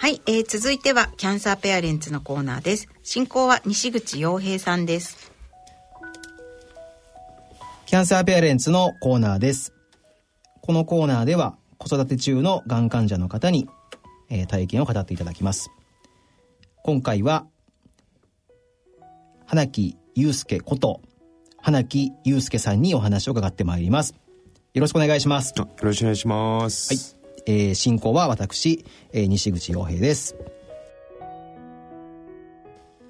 はい、えー、続いてはキャンサーペアレンツのコーナーです。進行は西口洋平さんです。キャンサーペアレンツのコーナーです。このコーナーでは子育て中のがん患者の方に、えー、体験を語っていただきます。今回は花木祐介こと花木祐介さんにお話を伺ってまいります。よろしくお願いします。よろしくお願いします。はいえー、進行は私、えー、西口洋平です。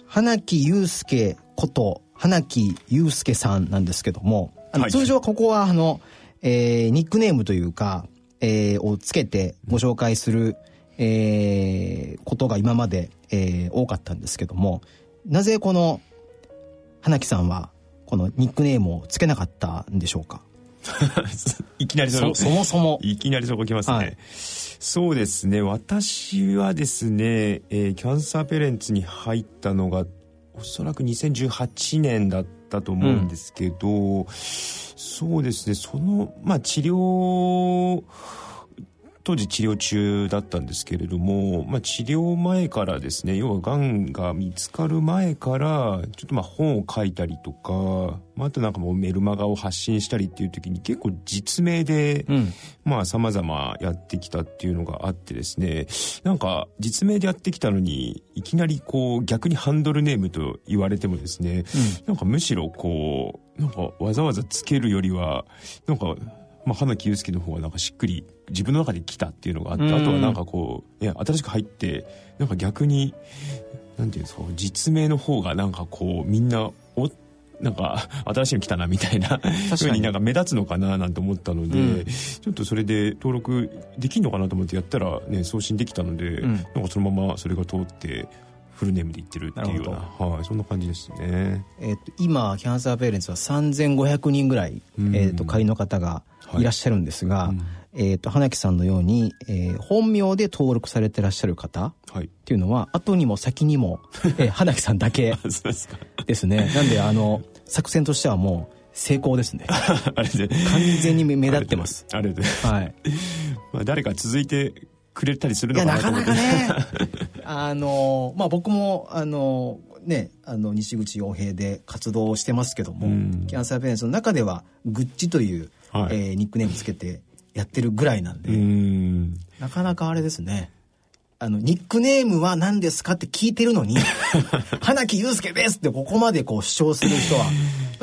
花木祐介こと花木祐介さんなんですけども、あの、はい、通常ここはあの、えー、ニックネームというか、えー、をつけてご紹介する、えー、ことが今まで、えー、多かったんですけども、なぜこの花木さんはこのニックネームをつけなかったんでしょうか？いきなりそそもそも。いきなりそこ来ますね、はい、そうですね。私はですね、えー、キャンサーペレンツに入ったのがおそらく2018年だったと思うんですけど、うん、そうですね。そのまあ治療当時治療中だったんですけれども、まあ、治療前からですね要はがんが見つかる前からちょっとまあ本を書いたりとか、まあ、あとなんかもうメルマガを発信したりっていう時に結構実名で、うん、まあ様々やってきたっていうのがあってですねなんか実名でやってきたのにいきなりこう逆にハンドルネームと言われてもですね、うん、なんかむしろこうなんかわざわざつけるよりはなんかまあ、花木祐介の方がなんかしっくり自分の中で来たっていうのがあって、あとはなんかこう、ね、新しく入ってなんか逆になんていうんですか実名の方がなんかこうみんなおなんか新しいの来たなみたいなふうになんか目立つのかななんて思ったので、うん、ちょっとそれで登録できんのかなと思ってやったらね送信できたので、うん、なんかそのままそれが通ってフルネームで言ってるっていうようなはい、そんな感じですね、えーと、今キャンサーペアレンツは3500人ぐらい、うん、えーと、会員の方がいらっしゃるんですが、はい、えーと、花木さんのように、えー、本名で登録されてらっしゃる方っていうのは、後にも先にも、えー、花木さんだけ ですね。なんであの作戦としてはもう成功ですね。完全に目立ってます。あれで。はい。まあ誰か続いてくれたりするのかななかなかね。あのまあ僕もあのねあの西口洋平で活動してますけども、うん、キャンサーペレンツの中ではグッチという、はい、えー、ニックネームつけてやってるぐらいなんで、んなかなかあれですねあの、ニックネームは何ですかって聞いてるのに、花木祐介ですってここまでこう主張する人は、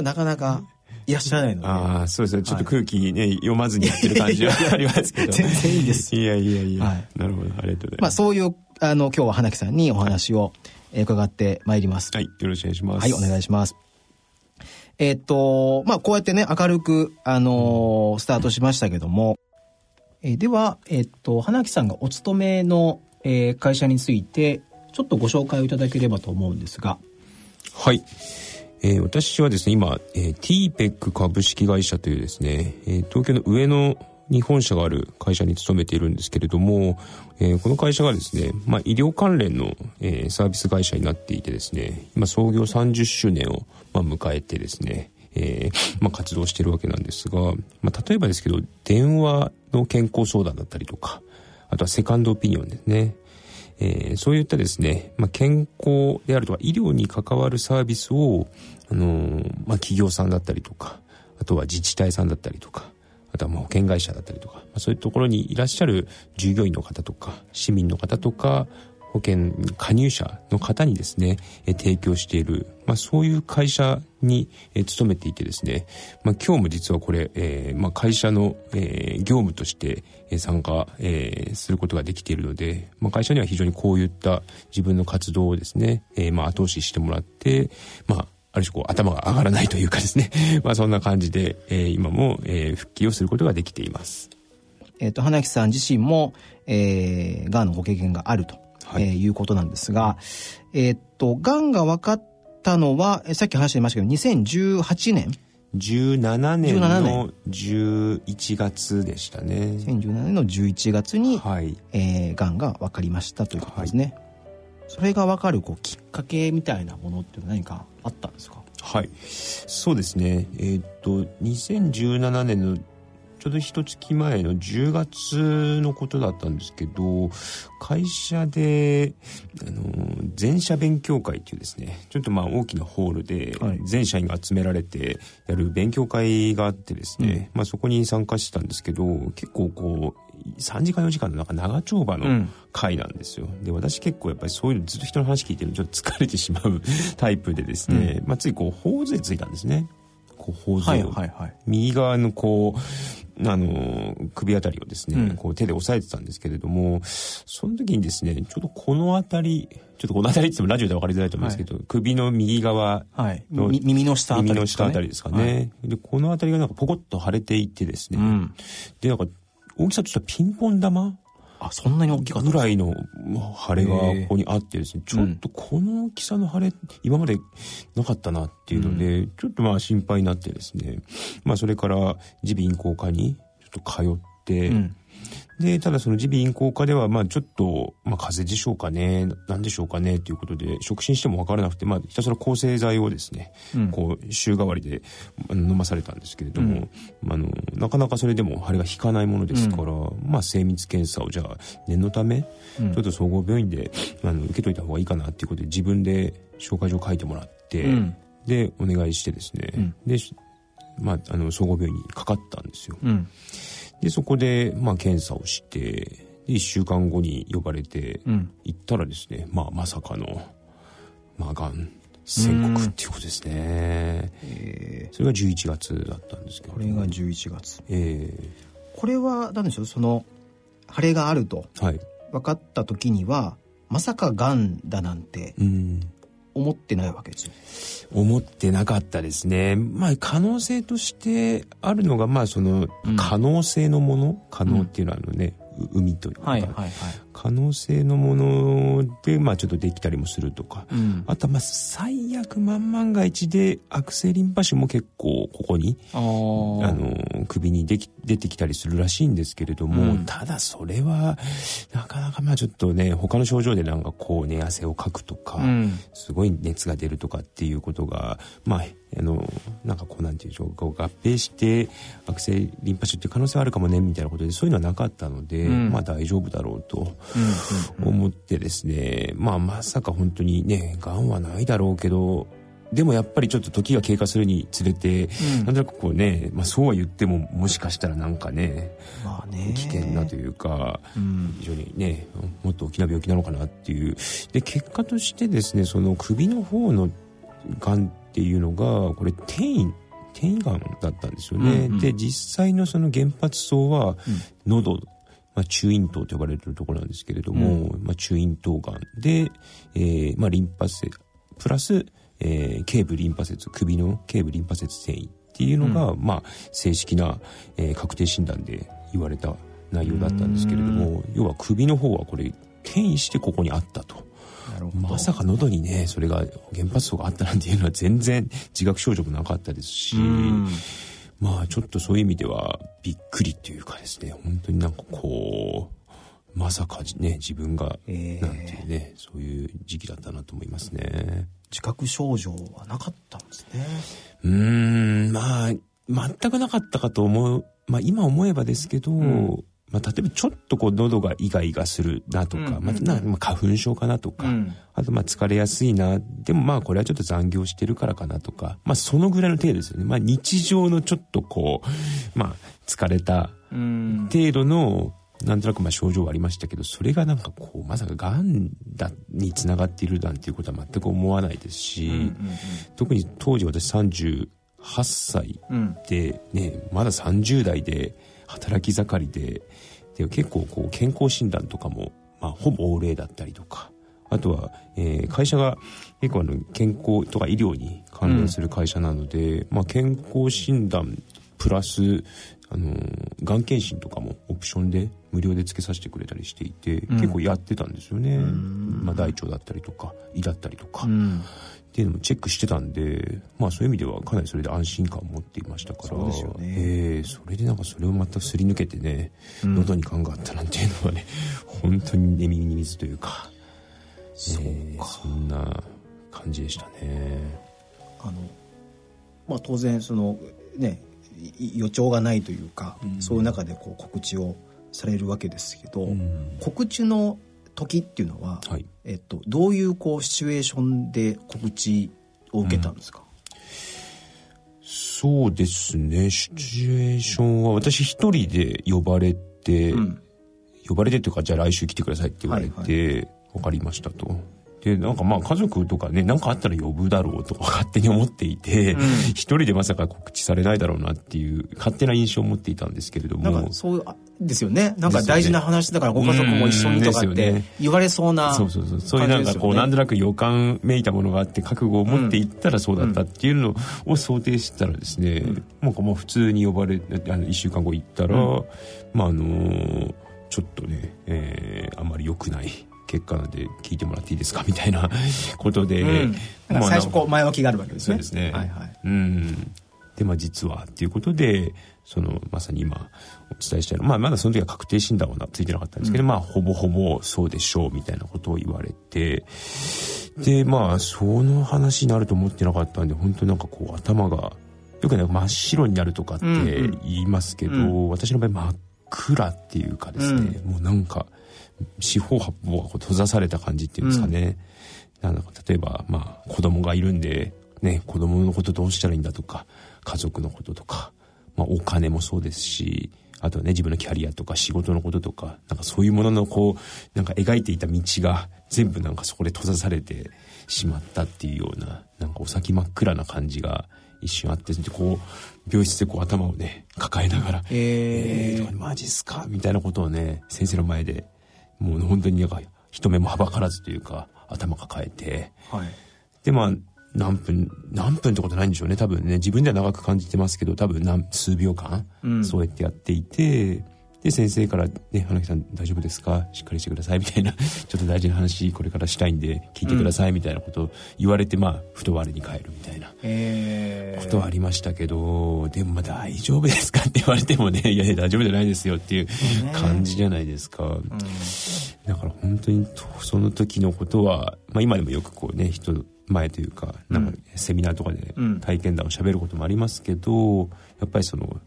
なかなかいらっしゃらないので。ああ、そうですね。ちょっと空気ね、はい、読まずにやってる感じは ありますけど。全然いいです。いやいやいや。はい、なるほど。ありがとうございます。まあそういう、あの、今日は花木さんにお話を伺ってまいります。はい。よろしくお願いします。はい、お願いします。えー、っと、まあこうやってね、明るく、あのー、スタートしましたけども、えー、では、え、っと、花木さんがお勤めの、え、会社について、ちょっとご紹介をいただければと思うんですが。はい。えー、私はですね、今、えー、TPEC 株式会社というですね、えー、東京の上野に本社がある会社に勤めているんですけれども、えー、この会社がですね、まあ、医療関連の、えー、サービス会社になっていてですね、今創業30周年を、まあ、迎えてですね、えーまあ、活動してるわけなんですが、まあ、例えばですけど、電話の健康相談だったりとか、あとはセカンドオピニオンですね。えー、そういったですね、まあ、健康であるとか医療に関わるサービスを、あのー、まあ、企業さんだったりとか、あとは自治体さんだったりとか、あとはまあ保険会社だったりとか、まあ、そういうところにいらっしゃる従業員の方とか、市民の方とか、保険加入者の方にですね、え提供している、まあ、そういう会社に、え勤めていてですね、まあ、今日も実はこれ、えー、まあ、会社の、えー、業務として、え参加、えー、することができているので、まあ、会社には非常にこういった自分の活動をですね、えー、まあ、後押ししてもらって、まあ、ある種こう頭が上がらないというかですね、まあ、そんな感じで、えー、今も、えー、復帰をすることができています。えっ、ー、と、花木さん自身も、えー、がんのご経験があるとはい、えー、いうことなんですが、えー、っと、癌が分かったのは、さっき話してましたけど、2018年17年の11月でしたね。2017年の11月に、はい、えー、癌が分かりましたということですね。はい、それが分かるこうきっかけみたいなものって何かあったんですか？はい。そうですね。えー、っと、2017年のょうど一月前の10月のことだったんですけど会社であの全社勉強会っていうですねちょっとまあ大きなホールで全社員が集められてやる勉強会があってですね、まあ、そこに参加してたんですけど結構こう3時間4時間のなんか長丁場の会なんですよ、うん、で私結構やっぱりそういうのずっと人の話聞いてるのちょっと 疲れてしまう タイプでですね、うん、まあ、ついこう頬杖ついたんですね。こう頬杖を、はいはいはい、右側のこうあの首あたりをですね、うん、こう手で押さえてたんですけれどもその時にですねちょっとこの辺りちょっとこの辺りって言ってもラジオで分かりづらいと思うんですけど、はい、首の右側の、はい、耳の下あたり、ね、耳の下あたりですかね、はい、でこの辺りがなんかポコッと腫れていてですね、うん、でなんか大きさとしてはピンポン玉あ、そんなに大きかった。ぐらいの腫れがここにあってですね、ちょっとこの大きさの腫れ、今までなかったなっていうので、うん、ちょっとまあ心配になってですね、まあそれから耳鼻咽喉科にちょっと通って、うんで、ただその耳鼻咽喉科では、まあちょっと、まあ風邪でしょうかね、なんでしょうかね、ということで、触診してもわからなくて、まあひたすら抗生剤をですね、うん、こう、週替わりで飲まされたんですけれども、うん、あの、なかなかそれでも腫れが引かないものですから、うん、まあ精密検査をじゃあ、念のため、ちょっと総合病院で、あの、受けといた方がいいかなっていうことで、自分で紹介状書いてもらって、で、お願いしてですね、で、まあ、あの、総合病院にかかったんですよ。でそこで、まあ、検査をしてで1週間後に呼ばれて、行ったらですね、まあ、まさかの、まあ、がん宣告っていうことですね、えー、それが11月だったんですけど。これが11月。ええ。ー、これは何でしょう？その腫れがあると。分かった時には、まさかがんだなんて思ってないわけですよ。思ってなかったですね。まあ可能性としてあるのがまあその可能性のもの、うん、可能っていうのはあのね、海というか、はいはいはい、可能性のもので、まあ、ちょっとできたりもするとか、うん、あとはまあ最悪万万が一で悪性リンパ腫も結構ここにあの首にでき出てきたりするらしいんですけれども、うん、ただそれはなかなかまあちょっとね他の症状でなんかこう寝汗をかくとか、うん、すごい熱が出るとかっていうことがまああのなんかこうなんていうんでしょう合併して悪性リンパ腫っていう可能性はあるかもねみたいなことでそういうのはなかったので、うん、まあ大丈夫だろうと思ってですね、まあまさか本当にねがんはないだろうけどでもやっぱりちょっと時が経過するにつれて、うん、なんとなくこうね、まあ、そうは言ってももしかしたらなんかね,、まあね、危険なというか、うん、非常にねもっと大きな病気なのかなっていう。で結果としてですねその首の方のがんっていうのがこれ転移転移がんだったんですよね、うんうん、で実際のその原発層は喉、うんまあ、中咽頭と呼ばれるところなんですけれども、うん、まあ、中咽頭がんで、えーまあ、リンパ節プラス、えー、頸部リンパ節首の頸部リンパ節転移っていうのが、うん、まあ、正式な、えー、確定診断で言われた内容だったんですけれども要は首の方はこれ転移してここにあったと。まさか喉にねそれが原発層があったなんていうのは全然自覚症状もなかったですしまあちょっとそういう意味ではびっくりっていうかですね本当になんかこうまさかね自分がなんていうね、そういう時期だったなと思いますね。自覚症状はなかったんですね。うんまあ全くなかったかと思うまあ今思えばですけど、うんまあ、例えばちょっとこう喉がイガイガするなとか、まあ、まあ、花粉症かなとか、うん、あとまあ疲れやすいな。でもまあこれはちょっと残業してるからかなとか、まあ、そのぐらいの程度ですよね、まあ、日常のちょっとこう、まあ、疲れた程度のなんとなくまあ症状はありましたけどそれがなんかこうまさかがんだにつながっているなんていうことは全く思わないですし、特に当時私38歳でね、うん、まだ30代で働き盛りでで結構こう健康診断とかも、まあ、ほぼ欧例だったりとか。あとは、えー、会社が結構あの健康とか医療に関連する会社なので、うん、まあ、健康診断プラスあのがん検診とかもオプションで無料でつけさせてくれたりしていて、うん、結構やってたんですよね、まあ、大腸だったりとか胃だったりとか、うん、っていうのもチェックしてたんで、まあそういう意味ではかなりそれで安心感を持っていましたから。そうですよね。えー、それでなんかそれをまたすり抜けてね、うん、喉に感があったなんていうのはね、本当に寝耳に水というか、そうか、えー、そんな感じでしたね。あの、まあ当然その、ね、予兆がないというか、うん、そういう中でこう告知をされるわけですけど、うん、告知の時っていうのは、はい、えっと、どういうこうシチュエーションで告知を受けたんですか、そうですね。シチュエーションは私一人で呼ばれて、呼ばれてというかじゃあ来週来てくださいって言われて、はいはい、分かりましたと。でなんかまあ家族とかね何かあったら呼ぶだろうとか勝手に思っていて、うん、一人でまさか告知されないだろうなっていう勝手な印象を持っていたんですけれども。なんかそうですよね。なんか大事な話だからご家族も一緒にとかって言われそうな、ね、そうそうそう。そういうなんかこうなんとなく予感めいたものがあって覚悟を持っていったらそうだったっていうのを想定したらですね、うん、もうもう普通に呼ばれあの1週間後行ったら、うん、まああのちょっとね、えー、あんまり良くない結果なんで聞いてもらっていいですかみたいな ことで、うん、まあ、最初こう前置きがあるわけですね。そうですね、はいはい、うん。でまあ実はっていうことでそのまさに今お伝えしたような、まあ、まだその時は確定診断はついてなかったんですけど、うん、まあほぼほぼそうでしょうみたいなことを言われてでまあその話になると思ってなかったんで本当なんかこう頭がよくね真っ白になるとかって言いますけど、うん。うん、私の場合真っ暗っていうかですね、うん、もうなんか四方八方が閉ざされた感じっていうんですかね。うん、なんか例えば、まあ、子供がいるんで、ね、子供のことどうしたらいいんだとか、家族のこととか、まあ、お金もそうですし、あとね、自分のキャリアとか仕事のこととか、なんかそういうもののこう、なんか描いていた道が全部なんかそこで閉ざされてしまったっていうような、なんかお先真っ暗な感じが一瞬あって、でこう、病室でこう頭をね、抱えながら、えー、えー、マジっすか？みたいなことをね、先生の前でもう本当になんか人目もはばからずというか頭抱えて、はい、でまあ何分何分ってことないんでしょうね。多分ね自分では長く感じてますけど多分何数秒間、うん、そうやってやっていてで先生から「ね花木さん大丈夫ですか？しっかりしてください」みたいな ちょっと大事な話これからしたいんで聞いてください。みたいなことを言われて、うん、まあふと我に返るみたいな。ことはありましたけどでもまあ大丈夫ですかって言われてもね いやいや大丈夫じゃないですよっていう感じじゃないですか、うん、だから本当にその時のことは、まあ、今でもよくこうね人前というかなんかセミナーとかで体験談をしゃべることもありますけどやっぱりその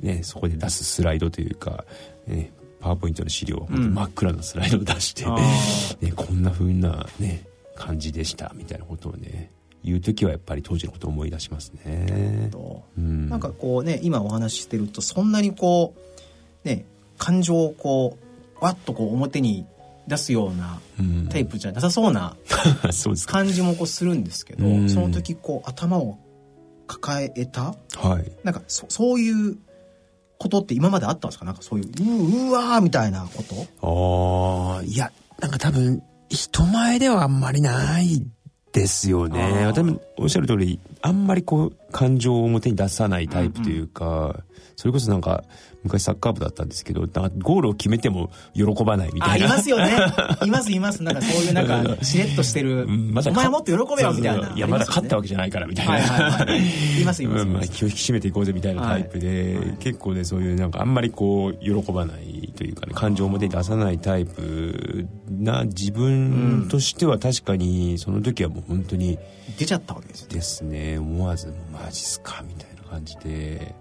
ね、そこで出すスライドというか、ね、パワーポイントの資料、真っ暗なスライドを出して、ね、こんな風なね、感じでしたみたいなことをね、言う時はやっぱり当時のことを思い出しますね。うん、なんかこうね、今お話ししてると、そんなにこう、ね、感情をこう、わっとこう表に出すようなタイプじゃなさそうな 感じもこうするんですけど、その時こう頭を抱えた、はい、なんかそそういうことって今まであったんですか？なんかそういう、ううわーみたいなこと？ああ、いや、なんか多分、人前ではあんまりないですよね。私もおっしゃる通り、あんまりこう、感情を表に出さないタイプというか、うんうん、それこそなんか、昔サッカー部だったんですけど、ゴールを決めても喜ばないみたいな。あ、いますよね。いますいます。なんかそういうなんか、しれっとしてる。ま、お前もっと喜べよみたいな。いや、まだ勝ったわけじゃないからみたいな。はいはいはい。いますいます。まあ、気を引き締めていこうぜみたいなタイプで、はい、結構ね、そういうなんかあんまりこう、喜ばないというかね、感情を表に出さないタイプな自分としては確かに、その時はもう本当に。出ちゃったわけですね。ですね。思わず、マジっすかみたいな感じで。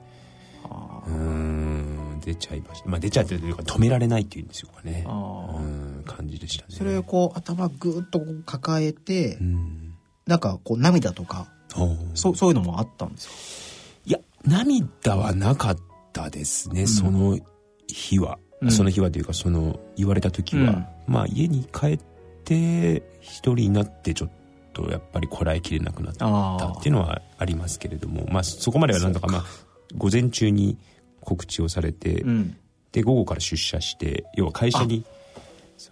うん出ちゃいました、まあ、出ちゃってるというか止められないっていうんですよね。うん感じでしたね。それをこう頭ぐっと抱えて、うん、なんかこう涙とかそそういうのもあったんですか？いや涙はなかったですね、うん、その日は、うん、その日はというかその言われた時は、まあ家に帰って一人になってちょっとやっぱりこらえきれなくなったっていうのはありますけれども。まあそこまではなんとか。まあ午前中に告知をされて、うん、で午後から出社して要は会社に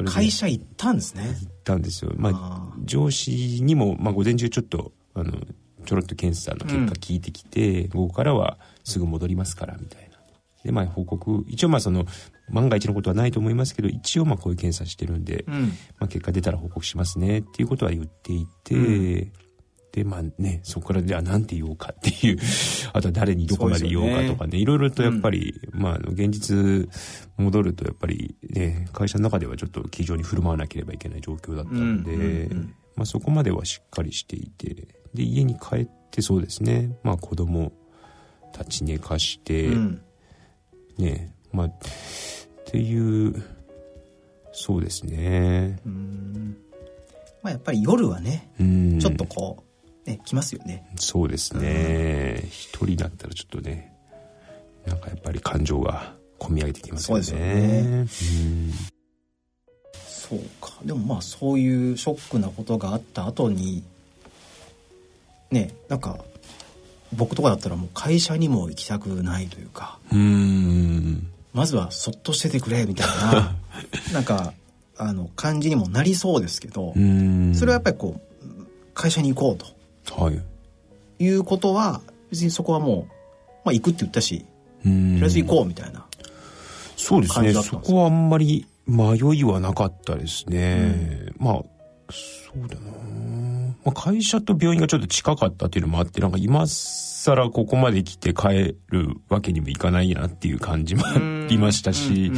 会社行ったんですね。行ったんですよ。まあ上司にも、まあ、午前中ちょっとあのちょろっと検査の結果聞いてきて、うん、午後からはすぐ戻りますからみたいな。でまあ報告一応まあその万が一のことはないと思いますけど一応まあこういう検査してるんで、うん、まあ、結果出たら報告しますねっていうことは言っていて、で、まあね、そこからじゃあ何て言おうかっていう、あとは誰にどこまで言おうかとかね、いろいろとやっぱり、うん、まあ、現実戻るとやっぱりね、会社の中ではちょっと気丈に振る舞わなければいけない状況だったんで、うんうんうん、まあそこまではしっかりしていて、で、家に帰ってそうですね、まあ子供立ち寝かして、うん、ねまあっていうそうですね。まあやっぱり夜はねちょっとこうね来ますよね。そうですね。一人だったらちょっとねなんかやっぱり感情が込み上げてきますよね。そうですよね。そうか。でもまあそういうショックなことがあった後にねなんか僕とかだったらもう会社にも行きたくないというかうん。まずはそっとしててくれみたいな なんかあの感じにもなりそうですけどそれはやっぱりこう会社に行こうと、はい、いうことは別にそこはもう、まあ、行くって言ったしとりあえず行こうみたいなそうですね。そこはあんまり迷いはなかったですね、うん、まあそうだな。まあ、会社と病院がちょっと近かったっていうのもあって、なんか今更ここまで来て帰るわけにもいかないなっていう感じもありましたし、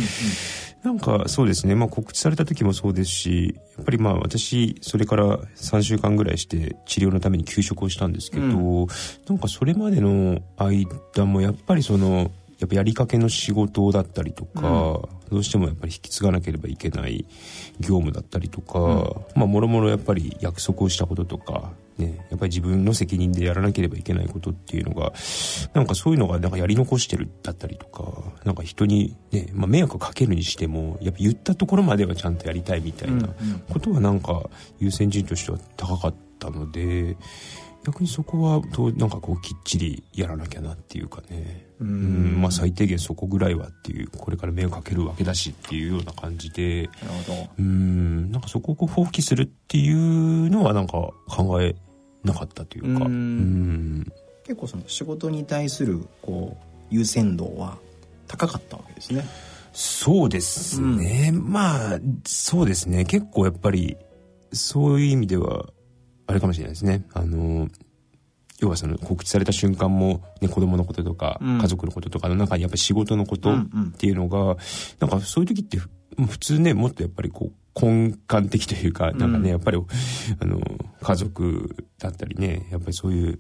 なんかそうですね、まあ告知された時もそうですし、やっぱりまあ私、それから3週間ぐらいして治療のために休職をしたんですけど、うん、なんかそれまでの間もやっぱりその、やっぱやりかけの仕事だったりとか、うん、どうしてもやっぱり引き継がなければいけない業務だったりとか、うん、まあもろもろやっぱり約束をしたこととか、ね、やっぱり自分の責任でやらなければいけないことっていうのが、なんかそういうのがなんかやり残してるだったりとか、なんか人にね、まあ迷惑かけるにしても、やっぱ言ったところまではちゃんとやりたいみたいなことはなんか優先順位としては高かったので、逆にそこはどうなんかこうきっちりやらなきゃなっていうかね。うん。まあ最低限そこぐらいはっていうこれから迷惑かけるわけだしっていうような感じで。なるほど。うんなんかそこをこう放棄するっていうのはなんか考えなかったというか。うん。結構その仕事に対するこう優先度は高かったわけですね。そうですね、うん、まあそうですね。結構やっぱりそういう意味ではあれかもしれないですね。あの、要はその告知された瞬間も、ね、子供のこととか、家族のこととかの中にやっぱり仕事のことっていうのが、うんうん、なんかそういう時って普通ね、もっとやっぱりこう、根幹的というか、なんかね、やっぱり、あの、家族だったりね、やっぱりそういう、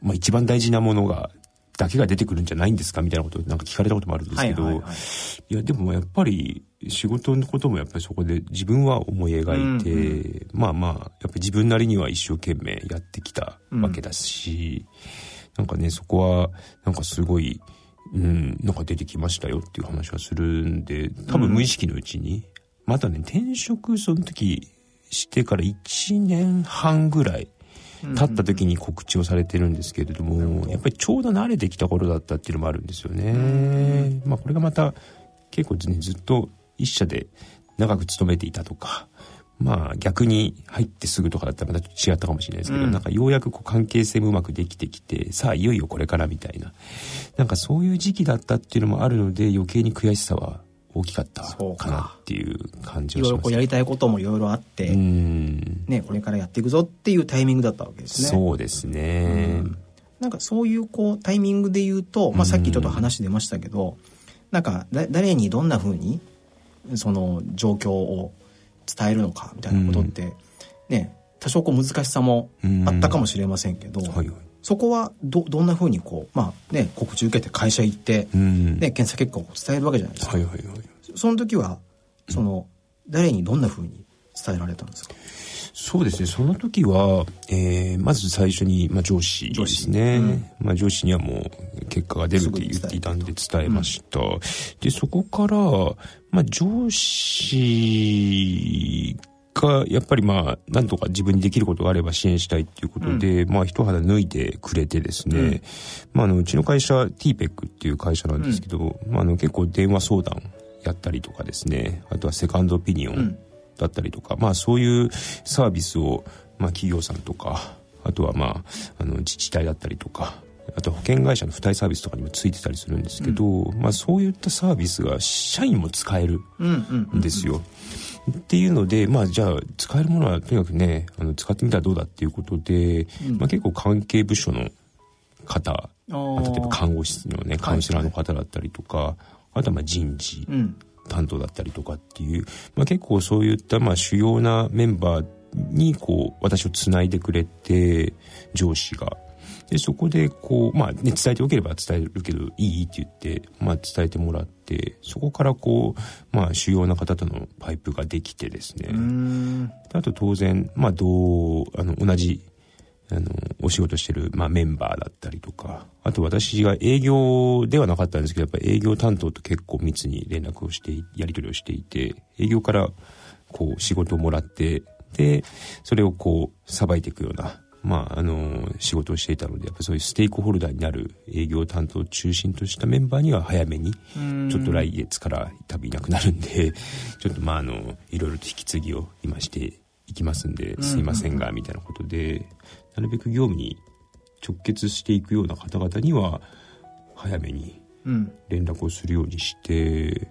まあ一番大事なものがだけが出てくるんじゃないんですかみたいなことなんか聞かれたこともあるんですけど、はいはいはい、いやでもやっぱり仕事のこともやっぱりそこで自分は思い描いて、うんうん、まあまあやっぱり自分なりには一生懸命やってきたわけだし、うん、なんかねそこはなんかすごい、うん、なんか出てきましたよっていう話はするんで多分無意識のうちに、うん、またね転職その時してから1年半ぐらい立った時に告知をされてるんですけれども、やっぱりちょうど慣れてきた頃だったっていうのもあるんですよね。まあこれがまた結構ね、ずっと一社で長く勤めていたとか、まあ逆に入ってすぐとかだったらまた違ったかもしれないですけど、うん、なんかようやくこう関係性もうまくできてきて、さあいよいよこれからみたいな、なんかそういう時期だったっていうのもあるので余計に悔しさは大きかったか。なっていう感じがします、ね、いろいろやりたいこともいろいろあって、ね、これからやっていくぞっていうタイミングだったわけですね。そうですね。なんかそういうこうタイミングで言うと、まあ、さっきちょっと話出ましたけど、なんか誰にどんなふうにその状況を伝えるのかみたいなことって、ね、多少こう難しさもあったかもしれませんけど、はいはい。そこはどどんなふうにこう、まあね、告知受けて会社行って、ね、検査結果を伝えるわけじゃないですか。はいはいはい、その時はその、誰にどんなふうに伝えられたんですか？そうですね。その時は、えー、まず最初に、まあ、上司ですね。うん、まあ、上司にはもう結果が出るって言っていたんで伝えました。うん、で、そこから、まあ、上司が、やっぱりまあ、なんとか自分にできることがあれば支援したいっていうことで、うん、まあ、一肌脱いでくれてですね、うん、まあ、あの、うちの会社、TPEC っていう会社なんですけど、うん、まあ、あの、結構電話相談やったりとかですね、あとはセカンドオピニオンだったりとか、まあ、そういうサービスを、まあ、企業さんとか、あとはまあ、あの、自治体だったりとか、あと保険会社の付帯サービスとかにもついてたりするんですけど、うん、まあそういったサービスが社員も使えるんですよ。っていうので、まあじゃあ使えるものはとにかくね、あの使ってみたらどうだっていうことで、うん、まあ結構関係部署の方、例えば看護師のね、カウンセラーの方だったりとか、あとはまあ人事担当だったりとかっていう、まあ結構そういったまあ主要なメンバーにこう私をつないでくれて上司が。でそこでこうまあね伝えてよければ伝えるけどいいって言って、まあ、伝えてもらってそこからこうまあ主要な方とのパイプができてですね。あと当然まあどうあの同じあのお仕事してる、まあ、メンバーだったりとかあと私が営業ではなかったんですけどやっぱり営業担当と結構密に連絡をしてやり取りをしていて営業からこう仕事をもらってでそれをこうさばいていくようなまあ、あの、仕事をしていたので、やっぱそういうステークホルダーになる営業担当を中心としたメンバーには早めに、ちょっと来月から多分いなくなるんで、ちょっとまあ、あの、いろいろと引き継ぎを今していきますんで、すいませんが、みたいなことで、なるべく業務に直結していくような方々には、早めに連絡をするようにして、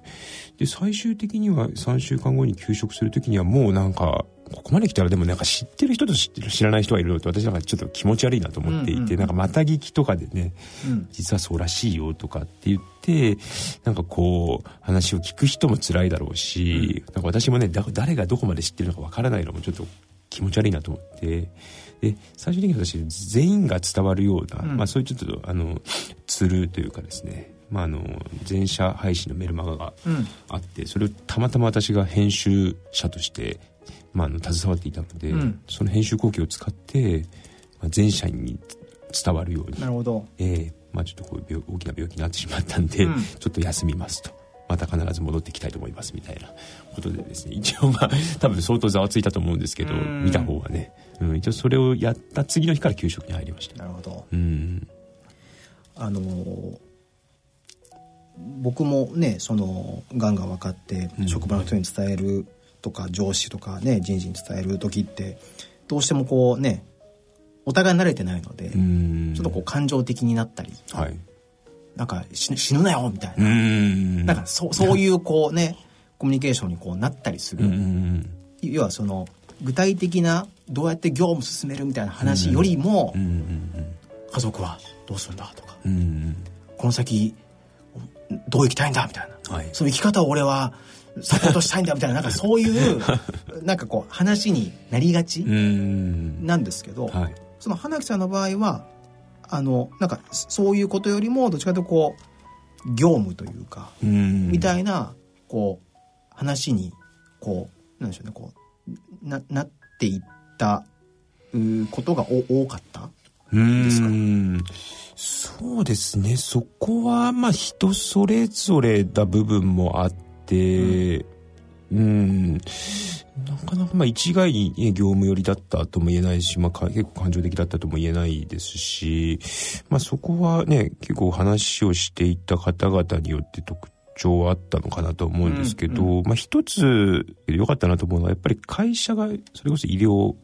で、最終的には3週間後に休職する時にはもうなんか、ここまで来たらでもなんか知ってる人と知ってる知らない人がいるのって私なんかちょっと気持ち悪いなと思っていて、うんうん、なんかまた聞きとかでね、うん、実はそうらしいよとかって言ってなんかこう話を聞く人も辛いだろうし、うん、なんか私もね誰がどこまで知ってるのかわからないのもちょっと気持ち悪いなと思ってで最終的に私全員が伝わるような、うん、まあ、そういうちょっとあのツールというかですね。まあ、あの全社配信のメルマガがあって、それをたまたま私が編集者としてまあ、あの携わっていたので、うん、その編集後期を使って、まあ、全社員に伝わるようになるほど、えーまあ、ちょっとこう大きな病気になってしまったんで、うん、ちょっと休みますと。また必ず戻ってきたいと思いますみたいなことでですね。一応まあ多分相当ざわついたと思うんですけど見た方はね、うん、一応それをやった次の日から給食に入りました。なるほど、うん、あのー、僕もねそのがんが分かって職場の人に伝えるとか上司とかね人事に伝える時ってどうしてもこうねお互い慣れてないのでちょっとこう感情的になったり、はい、なんか死ぬなよみたいな。なんかそそういうこうねコミュニケーションにこうなったりする。要はその具体的などうやって業務進めるみたいな話よりも家族はどうするんだとかこの先どう生きたいんだみたいな、はい、その生き方を俺はサポートしたいんだみたいななんかそういう なんかこう話になりがちなんですけど、はい、その花木さんの場合はあのなんかそういうことよりもどっちかというとこう業務というかみたいなこう話にこうなんでしょうねこうななっていったことが多かった？ですか？そうですね。そこはまあ人それぞれだ部分もあって、うん、なかなかまあ一概に、業務寄りだったとも言えないし、まあ、結構感情的だったとも言えないですし、まあ、そこはね結構話をしていた方々によって特徴はあったのかなと思うんですけど、うんうん、まあ、一つ良かったなと思うのはやっぱり会社がそれこそ医療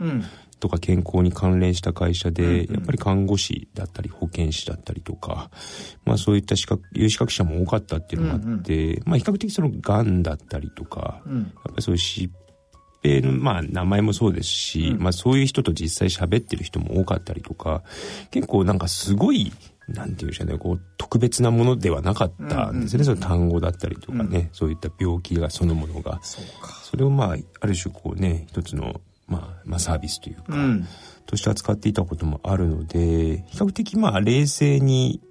とか健康に関連した会社で、やっぱり看護師だったり保健師だったりとか、まあそういった資格、有資格者も多かったっていうのもあって、まあ比較的その癌だったりとか、やっぱりそういう疾病の、まあ名前もそうですし、まあそういう人と実際喋ってる人も多かったりとか、結構なんかすごいなんていうんでしょうね、こう、特別なものではなかったんですね。その単語だったりとかね、そういった病気がそのものが。それをまあ、ある種こうね、一つのまあ、まあ、サービスというか、うん、として扱っていたこともあるので比較的まあ冷静に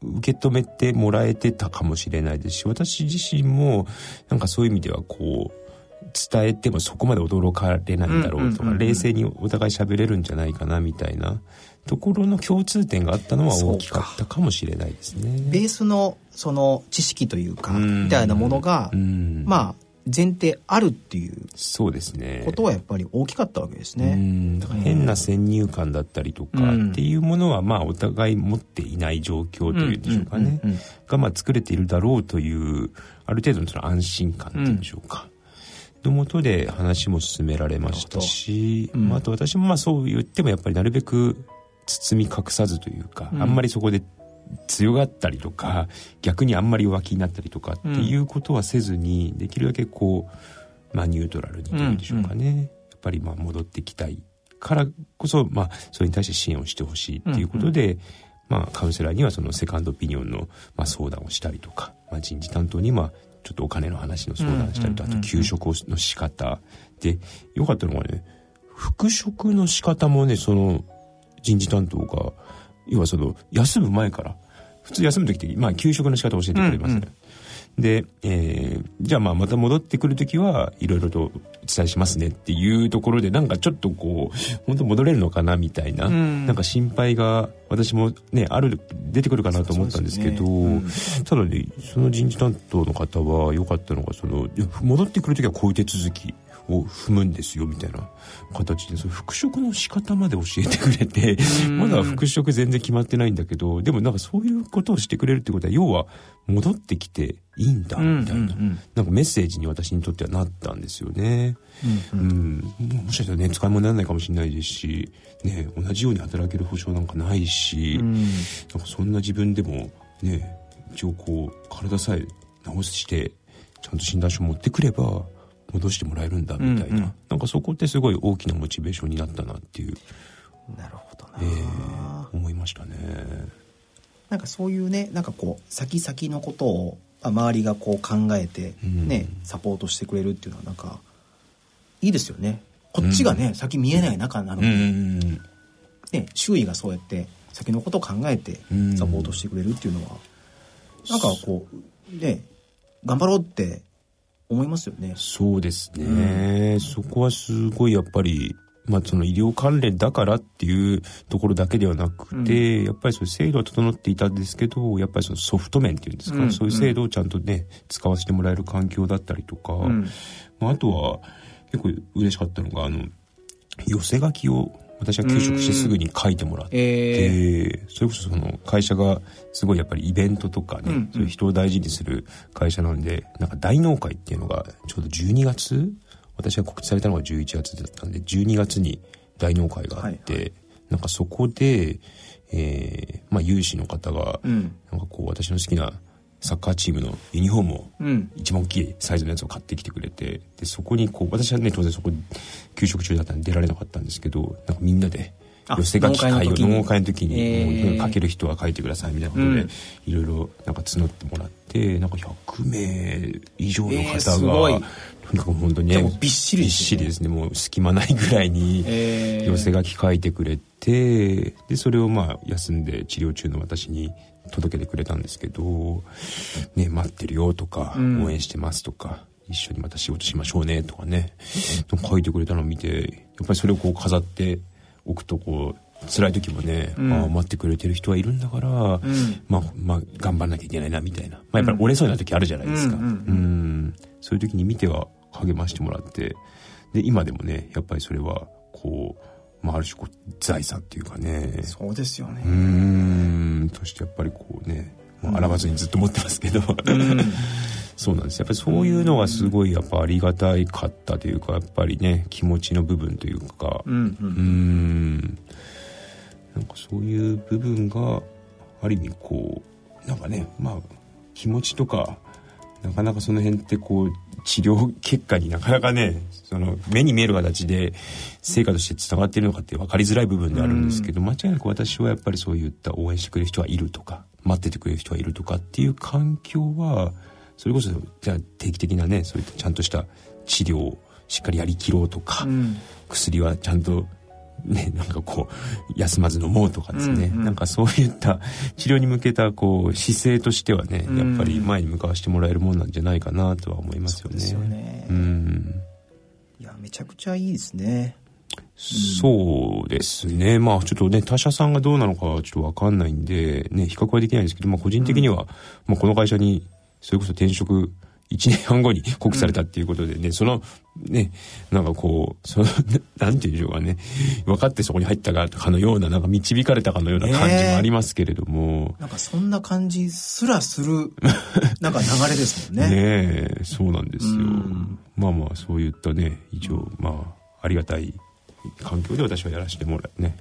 受け止めてもらえてたかもしれないですし私自身もなんかそういう意味ではこう伝えてもそこまで驚かれないんだろうとか、冷静にお互い喋れるんじゃないかなみたいなところの共通点があったのは大きかったかもしれないですね。ベースのその知識というか、みたいなものが、まあ前提あるっていうそうですね。ことはやっぱり大きかったわけですね。だから変な先入観だったりとかっていうものはまあお互い持っていない状況というんでしょうかね。がまあ作れているだろうというある程度のその安心感っていうんでしょうか。のもとで話も進められましたし、うん、あと私もまあそう言ってもやっぱりなるべく包み隠さずというか、うん、あんまりそこで強がったりとか逆にあんまり弱気になったりとかっていうことはせずに、できるだけこう、まあ、ニュートラルにというんでしょうかね、うん。うん、やっぱりまあ戻ってきたいからこそ、まあ、それに対して支援をしてほしいっていうことで、うんうん、まあ、カウンセラーにはそのセカンドオピニオンの、まあ、相談をしたりとか、まあ、人事担当にはちょっとお金の話の相談したりと、あと給食の仕方でよかったのがね復職の仕方もねその人事担当が要はその休む前から普通休む時って、まあ、給食の仕方を教えてくれますね、うんうん。で、えー、じゃあまあまた戻ってくる時はいろいろとお伝えしますねっていうところでなんかちょっとこう本当戻れるのかなみたいな、うん、なんか心配が私もねある出てくるかなと思ったんですけど、ね。うん、ただねその人事担当の方は良かったのがその戻ってくる時はこういう手続きを踏むんですよみたいな形でその復職の仕方まで教えてくれてまだ復職全然決まってないんだけどでもなんかそういうことをしてくれるってことは要は戻ってきていいんだみたいな、うん。うんうん、なんかメッセージに私にとってはなったんですよね。うん、うん。うん、もしかしたらね使い物にならないかもしれないですし、ね、同じように働ける保証なんかないし、うん、なんかそんな自分でもね一応こう体さえ治してちゃんと診断書持ってくれば戻してもらえるんだみたいな、うんうん、なんかそこってすごい大きなモチベーションになったなっていう。なるほどな、えー、思いましたね。なんかそういうねなんかこう先々のことを周りがこう考えてね、うん、サポートしてくれるっていうのはなんかいいですよね。こっちがね、うん、先見えない中なのに、うん、ね、周囲がそうやって先のことを考えてサポートしてくれるっていうのは、うん、なんかこうね頑張ろうって思いますよね。そうですね。うん、そこはすごいやっぱり、まあその医療関連だからっていうところだけではなくて、うん、やっぱりそういう制度は整っていたんですけど、やっぱりそのソフト面っていうんですか、うん、そういう制度をちゃんとね、使わせてもらえる環境だったりとか、まああとは結構嬉しかったのが、あの、寄せ書きを私は休職してすぐに書いてもらって、えー、それこそその会社がすごいやっぱりイベントとかね、うん。うん、そういう人を大事にする会社なんでなんか大納会っていうのがちょうど12月私が告知されたのが11月だったんで12月に大納会があって、はいはい、なんかそこで、えーまあ、有志の方が、うん、なんかこう私の好きなサッカーチームのユニフォームを、一番大きいサイズのやつを買ってきてくれて、で、そこにこう、私はね、当然そこ、給食中だったんで出られなかったんですけど、なんかみんなで、寄せ書き会を、農会の時に、もう書ける人は書いてくださいみたいなことで、いろいろなんか募ってもらって、なんか100名以上の方が、とにかく本当にね、びっしり、びっしりですね、もう隙間ないぐらいに、寄せ書き書いてくれて、で、それをまあ、休んで治療中の私に届けてくれたんですけど、ね、待ってるよとか、応援してますとか、一緒にまた仕事しましょうねとかね、書いてくれたのを見て、やっぱりそれをこう飾っておくとこう、辛い時もね、うん、ああ待ってくれてる人はいるんだから、うん、まあ、まあ、頑張んなきゃいけないなみたいな。まあ、やっぱり折れそうな時あるじゃないですか。うん。そういう時に見ては励ましてもらって、で、今でもね、やっぱりそれは、こう、まあ、ある種こう財産っていうかね。そうですよね。うん。としてやっぱりこうね、まあ、洗わずにずっと持ってますけど、そうなんです。やっぱりそういうのがすごいやっぱありがたいかったというかやっぱりね気持ちの部分というか。うん。なんかそういう部分がある意味こうなんかねまあ気持ちとかなかなかその辺ってこう治療結果になかなかねその目に見える形で成果としてつながっているのかって分かりづらい部分であるんですけど、間違いなく私はやっぱりそういった応援してくれる人はいるとか待っててくれる人はいるとかっていう環境はそれこそじゃあ定期的なねそういったちゃんとした治療をしっかりやりきろうとか、うん、薬はちゃんとね、なんかこう休まず飲もうとかですね、うんうん、なんかそういった治療に向けたこう姿勢としてはね、やっぱり前に向かわしてもらえるもんなんじゃないかなとは思いますよね。よね。うん、めちゃくちゃいいですね。そうですね。まあちょっとね、他社さんがどうなのかはちょっとわかんないんで、ね、比較はできないんですけど、まあ個人的には、うん、まあこの会社にそれこそ転職1年半後に告知されたっていうことでね、うん、その、ね、なんかこう、その、なんていうんでしょうかね、分かってそこに入ったかのような、なんか導かれたかのような感じもありますけれども。なんかそんな感じすらする、なんか流れですもんね。ねえ、そうなんですよ。まあまあ、そういったね、一応、まあ、ありがたい環境で私はやらせてもらうね、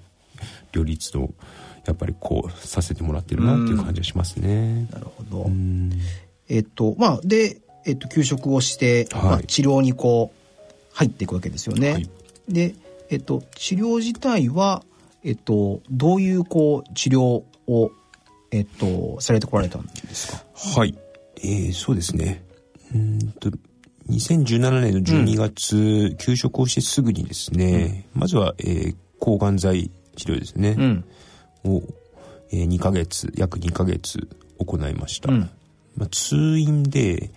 両立と、やっぱりこう、させてもらってるなっていう感じはしますね。なるほど。えっと、まあ、で、えっと、休職をして、はい、まあ、治療にこう入っていくわけですよね。はい、で、えっと、治療自体は、えっと、どういうこう治療を、えっと、されてこられたんですか？はい、えー、そうですね。うんと2017年の12月、うん、休職をしてすぐにですね、うん、まずは、えー、抗がん剤治療ですね、うん、をえー、2ヶ月約2ヶ月行いました、うん、まあ、通院で、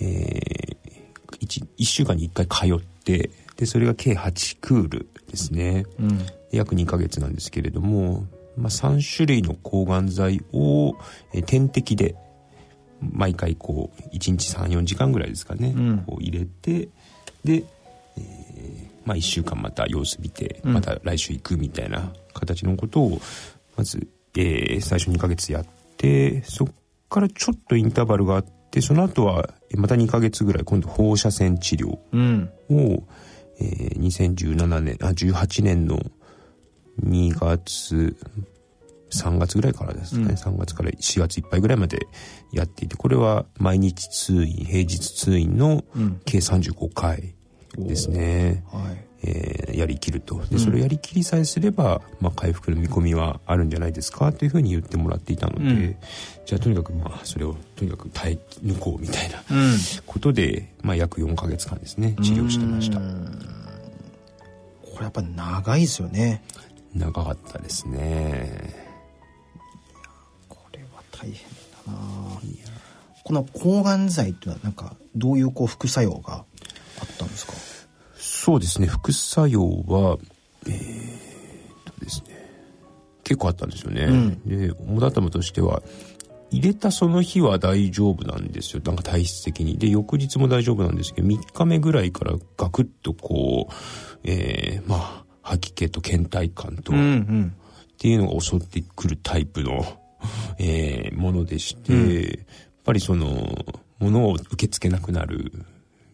えー、1, 1週間に1回通ってでそれが計8クールですね、うん、約2ヶ月なんですけれども、まあ、3種類の抗がん剤を、えー、点滴で毎回こう1日34時間ぐらいですかね、うん、こう入れてで、えーまあ、1週間また様子見てまた来週行くみたいな形のことをまず、えー、最初2ヶ月やってそっからちょっとインターバルがあってその後はまた2ヶ月ぐらい今度放射線治療を、うん、えー、2017年あ18年の2月3月ぐらいからですね、うん、3月から4月いっぱいぐらいまでやっていてこれは毎日通院平日通院の計35回ですね、うんはい、えー、やりきると。でそれをやりきりさえすれば、まあ、回復の見込みはあるんじゃないですか？というふうに言ってもらっていたので、うん、じゃあとにかくまあそれをとにかく耐え抜こうみたいなことで、まあ、約4か月間ですね治療してました。これやっぱ長いですよね。長かったですね。大変だな。この抗がん剤っていうのはなんかどういうこう副作用があったんですか？そうですね。副作用はえー、とですね。結構あったんですよね、うん、で主頭としては入れたその日は大丈夫なんですよ。なんか体質的に。で翌日も大丈夫なんですけど3日目ぐらいからガクッとこうえー、まあ吐き気と倦怠感と、うんうん、っていうのが襲ってくるタイプの えー、ものでして、うん、やっぱりその、ものを受け付けなくなる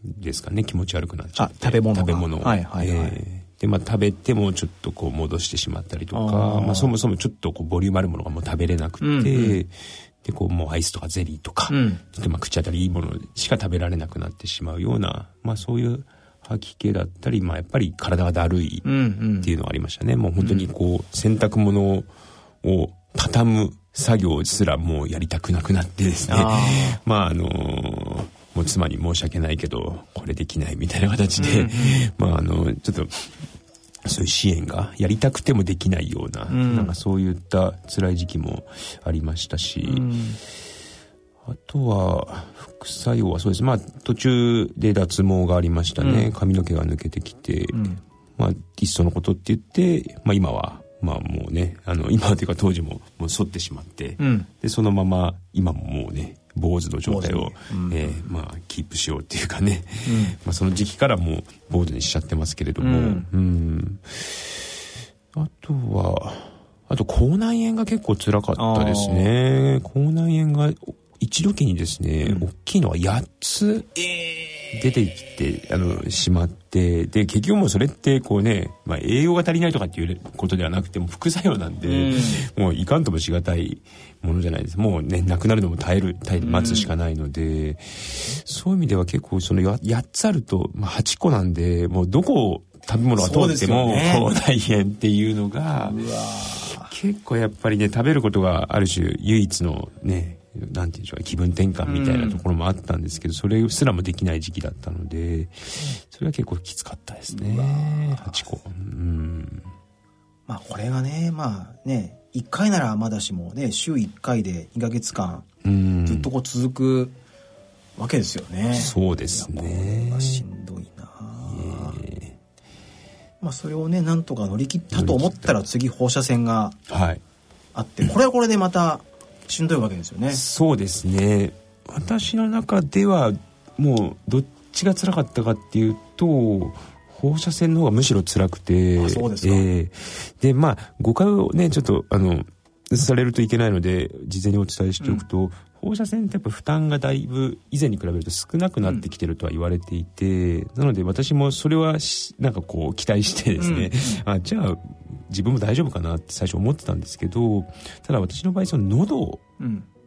ですかね、気持ち悪くなっちゃって。食べ物食べ物はいはいはい。えー、で、まあ食べてもちょっとこう戻してしまったりとか、あまあそもそもちょっとこうボリュームあるものがもう食べれなくて、うんうん、で、こうもうアイスとかゼリーとか、うん、ちょっとまあ口当たりいいものしか食べられなくなってしまうような、まあそういう吐き気だったり、まあやっぱり体がだるいっていうのがありましたね。うん。うん、もう本当にこう洗濯物を畳む作業すらもうやりたくなくなってですね。あまああのー、もう妻に申し訳ないけど、これできないみたいな形で、うんうん、まああの、ちょっと、そういう支援がやりたくてもできないような、うん、なんかそういった辛い時期もありましたし、うん、あとは、副作用はそうです。まあ途中で脱毛がありましたね。うん、髪の毛が抜けてきて、まあいっそのことって言って、まあ今はまあもうねあの今というか当時ももう反ってしまって、うん、でそのまま今ももうね坊主の状態を、うん、えー、まあ、キープしようっていうかね、うん、まあ、その時期からもう坊主にしちゃってますけれども、うん、うん、あとはあと口内炎が結構辛かったですね。口内炎が一時にですね、大きいのは8つ出てきて、あの、しまって、で、結局もうそれってこうね、まあ栄養が足りないとかっていうことではなくても副作用なんで、うん、もういかんともしがたいものじゃないです。もうね、なくなるのも耐える、耐え待つしかないので、うん、そういう意味では結構その 8, 8つあると、まあ8個なんで、もうどこを食べ物が通っても、ね、こう大変っていうのが、結構やっぱりね、食べることがある種唯一のね、なんていうんでしょう気分転換みたいなところもあったんですけど、それすらもできない時期だったのでそれは結構きつかったですね。8個うん。まあこれがねまあね1回ならまだしもね週1回で2か月間ずっとこう続くわけですよね。そうですね。しんどいなまあそれをねなんとか乗り切ったと思ったら次放射線があって、これはこれでまたしんどいわけですよね。そうですね。私の中ではもうどっちが辛かったかっていうと放射線の方がむしろ辛くて。そうですか、えー、でまあ誤解をねちょっとあのされるといけないので事前にお伝えしておくと、うん、放射線ってやっぱ負担がだいぶ以前に比べると少なくなってきてるとは言われていて、うん、なので私もそれはなんかこう期待してですね、うん、あじゃあ自分も大丈夫かなって最初思ってたんですけどただ私の場合その喉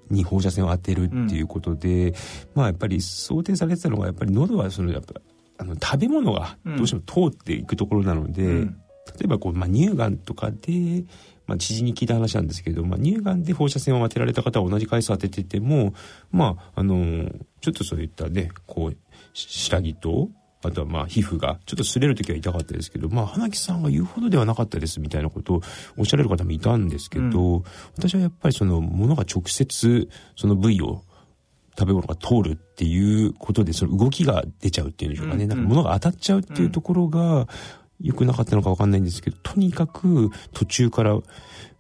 に放射線を当てるっていうことで、うん、まあやっぱり想定されてたのがやっぱり喉はそのやっぱあの食べ物がどうしても通っていくところなので、うん、例えばこう、まあ、乳がんとかで、まあ、知人に聞いた話なんですけど、まあ、乳がんで放射線を当てられた方は同じ回数当てててもまああのちょっとそういったねこう下着とあとはまあ皮膚がちょっと擦れる時は痛かったですけど、まあ花木さんが言うほどではなかったですみたいなことをおっしゃられる方もいたんですけど、うん、私はやっぱりそのものが直接その部位を食べ物が通るっていうことでその動きが出ちゃうっていうんでしょうかね、うんうん、なんか物が当たっちゃうっていうところが良くなかったのか分かんないんですけどとにかく途中からも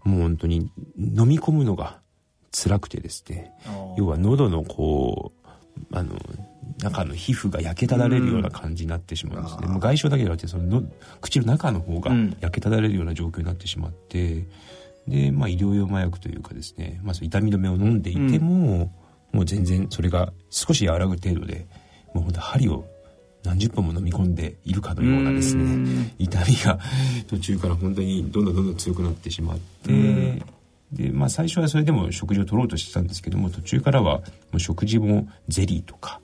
う本当に飲み込むのが辛くてですね。要は喉のこうあの中の皮膚が焼けただれるような感じになってしまうんですね、もう外傷だけじゃなくてそのの口の中の方が焼けただれるような状況になってしまって、で、まあ、医療用麻薬というかですね、まあ、痛み止めを飲んでいても、もう全然それが少し和らぐ程度でもうほんと針を何十本も飲み込んでいるかのようなですね痛みが 途中から本当にどんどんどんどん強くなってしまってで、まあ、最初はそれでも食事を取ろうとしてたんですけども途中からはもう食事もゼリーとか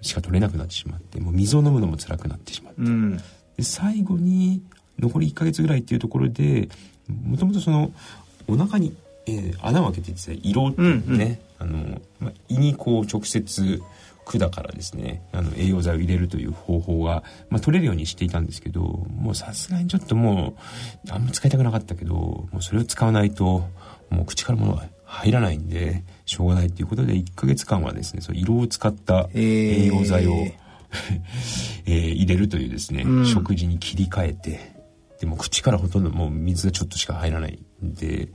しか取れなくなってしまってもう水を飲むのも辛くなってしまって、うん、で最後に残り1か月ぐらいっていうところでもともとそのお腹に、えー、穴を開けてですね胃ろうってね、うんうん、あの、まあ、胃にこう直接管からですねあの栄養剤を入れるという方法が、まあ、取れるようにしていたんですけどもうさすがにちょっともうあんま使いたくなかったけどもうそれを使わないともう口から物が入らないんでしょうがないっていうことで1ヶ月間はですねその色を使った栄養剤を、えー、入れるというですね、うん、食事に切り替えてでも口からほとんどもう水がちょっとしか入らないんで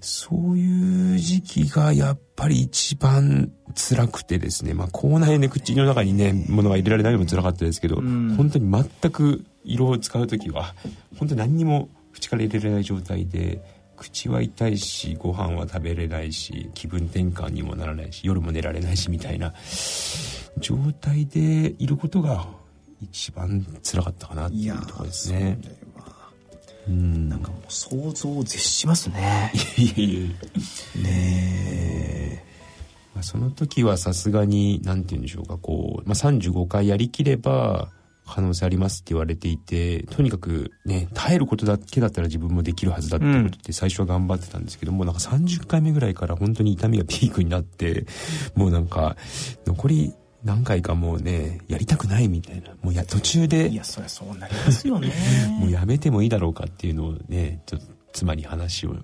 そういう時期がやっぱり一番辛くてですねまあ口内ね口の中にね物が入れられないのも辛かったですけど、うん、本当に全く色を使う時は本当に何にも口から入れられない状態で口は痛いしご飯は食べれないし気分転換にもならないし夜も寝られないしみたいな状態でいることが一番辛かったかなっていうところですね。うん、なんかもう想像を絶しますね。いやいやねえ。まあ、その時はさすがに何て言うんでしょうかこう、まあ、35回やりきれば可能性ありますって言われていてとにかくね耐えることだけだったら自分もできるはずだってことで最初は頑張ってたんですけど、うん、もうなんか30回目ぐらいから本当に痛みがピークになって もうなんか残り何回かもうねやりたくないみたいな。もうや途中でいやそりゃそうなりますよね。もうやめてもいいだろうかっていうのをねちょっと妻に話を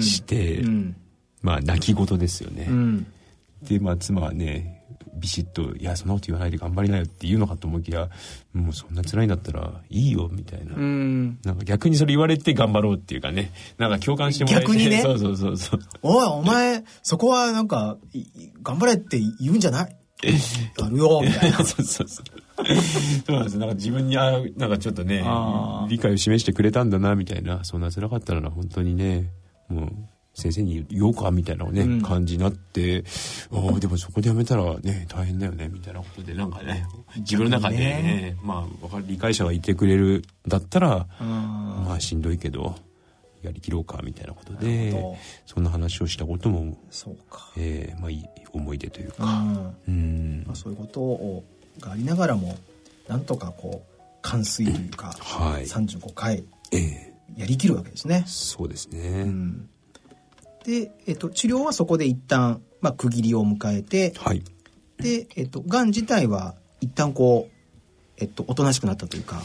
して、うん。うん、まあ泣き言ですよね、でまあ妻はねビシッと「いやそんなこと言わないで頑張りなよ」って言うのかと思いきやもうそんな辛いんだったらいいよみたいな、ん、なんか逆にそれ言われて頑張ろうっていうかねなんか共感してもらえて。逆にねそうそうそうそう。おいお前そこはなんか頑張れって言うんじゃない？やるよみたいなそうそうそう。そうなんですなんか自分にあなんかちょっとね理解を示してくれたんだなみたいな。そんな辛かったら本当にね。もう先生に言おうかみたいなね、うん、感じになってああでもそこでやめたらね大変だよねみたいなことでなんかね自分の中でね、ね、まあ理解者がいてくれるだったらまあしんどいけどやりきろうかみたいなことでそんな話をしたこともそうか、えー、まあいい思い出というか、うん、まあ、そういうことをがありながらもなんとかこう完遂というか、はい、35回やりきるわけですね。そうですね、うんで、えっと、治療はそこで一旦、まあ、区切りを迎えて、はい、で、えっと、がん自体は一旦こう、えっと、おとなしくなったというか。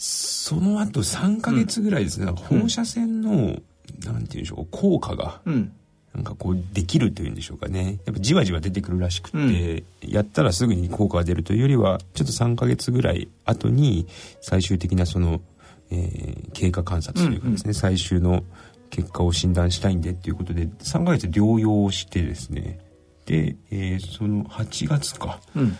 その後3か月ぐらいですね、うん、放射線の、うん、なんていうんでしょう、効果が、うん、なんかこう、できるというんでしょうかね。やっぱじわじわ出てくるらしくて、うん、やったらすぐに効果が出るというよりは、ちょっと3か月ぐらい後に、最終的なその、えー、経過観察というかですね、うんうん、最終の結果を診断したいんでっていうことで3ヶ月療養をしてですね。で、えー、その8月か、うん。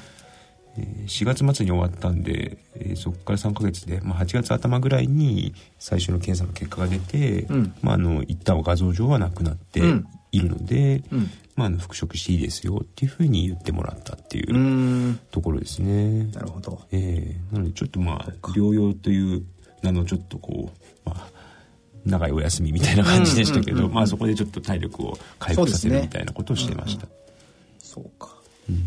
えー、4月末に終わったんで、えー、そこから3ヶ月で、まあ、8月頭ぐらいに最初の検査の結果が出て、うん、まあ、あの一旦は画像上はなくなっているので、うん、まあ、あの復職していいですよっていうふうに言ってもらったっていうところですね。なるほど、えー、なのでちょっとまあ療養という名のちょっとこう、まあ、長いお休みみたいな感じでしたけど、まあそこでちょっと体力を回復させるみたいなことをしてました。そう、ねうん、か。うん、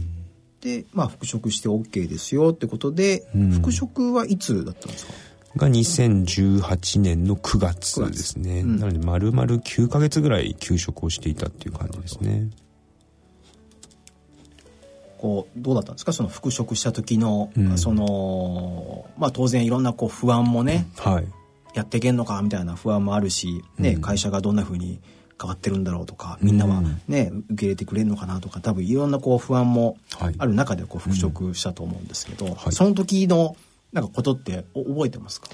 で、まあ復職して OK ですよってことで、うん、復職はいつだったんですか？が2018年の9月ですね。うん、なので丸々9ヶ月ぐらい休職をしていたっていう感じですね。こうどうだったんですか？その復職した時の、うん、そのまあ当然いろんなこう不安もね、はい、やっていけんのかみたいな不安もあるし、ね、うん、会社がどんなふうに変わってるんだろうとかみんなはね、うん、受け入れてくれるのかなとか多分いろんなこう不安もある中でこう復職したと思うんですけど、はい、その時のなんかことって覚えてますか？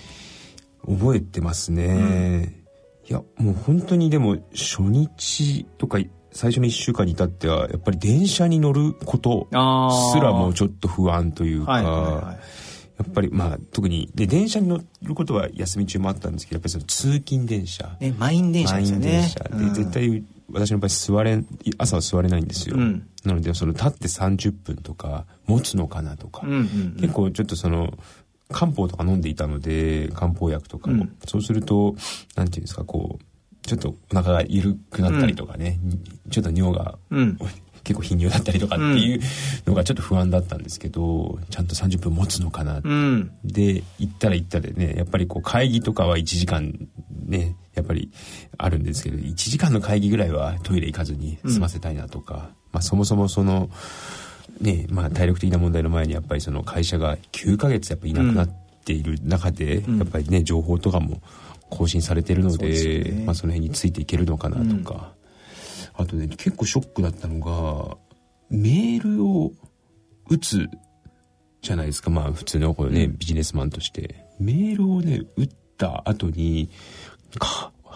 覚えてますね、いやもう本当にでも初日とか最初の1週間に至ってはやっぱり電車に乗ることすらもちょっと不安というか、やっぱりまあ特にで電車に乗ることは休み中もあったんですけどやっぱりその通勤電車、ね、満員電車ですよね。満員電車。で、うん、絶対私の場合座れ朝は座れないんですよ、うん、なのでその立って30分とか持つのかなとか、うんうんうん、結構ちょっとその漢方とか飲んでいたので漢方薬とかも、うん、そうするとなんていうんですかこうちょっとお腹が緩くなったりとかね、うん、ちょっと尿が、うん、結構頻尿だったりとかっていうのがちょっと不安だったんですけど、ちゃんと30分持つのかな、うん、で行ったら行ったでねやっぱりこう会議とかは1時間ねやっぱりあるんですけど1時間の会議ぐらいはトイレ行かずに済ませたいなとか、まあ、そもそもそのねまあ体力的な問題の前にやっぱりその会社が9ヶ月やっぱいなくなっている中で、やっぱりね情報とかも更新されてるのでそ、ね、まあ、その辺についていけるのかなとか、うん、あとね結構ショックだったのがメールを打つじゃないですか。まあ普通のこれね、うん、ビジネスマンとして。メールをね打った後に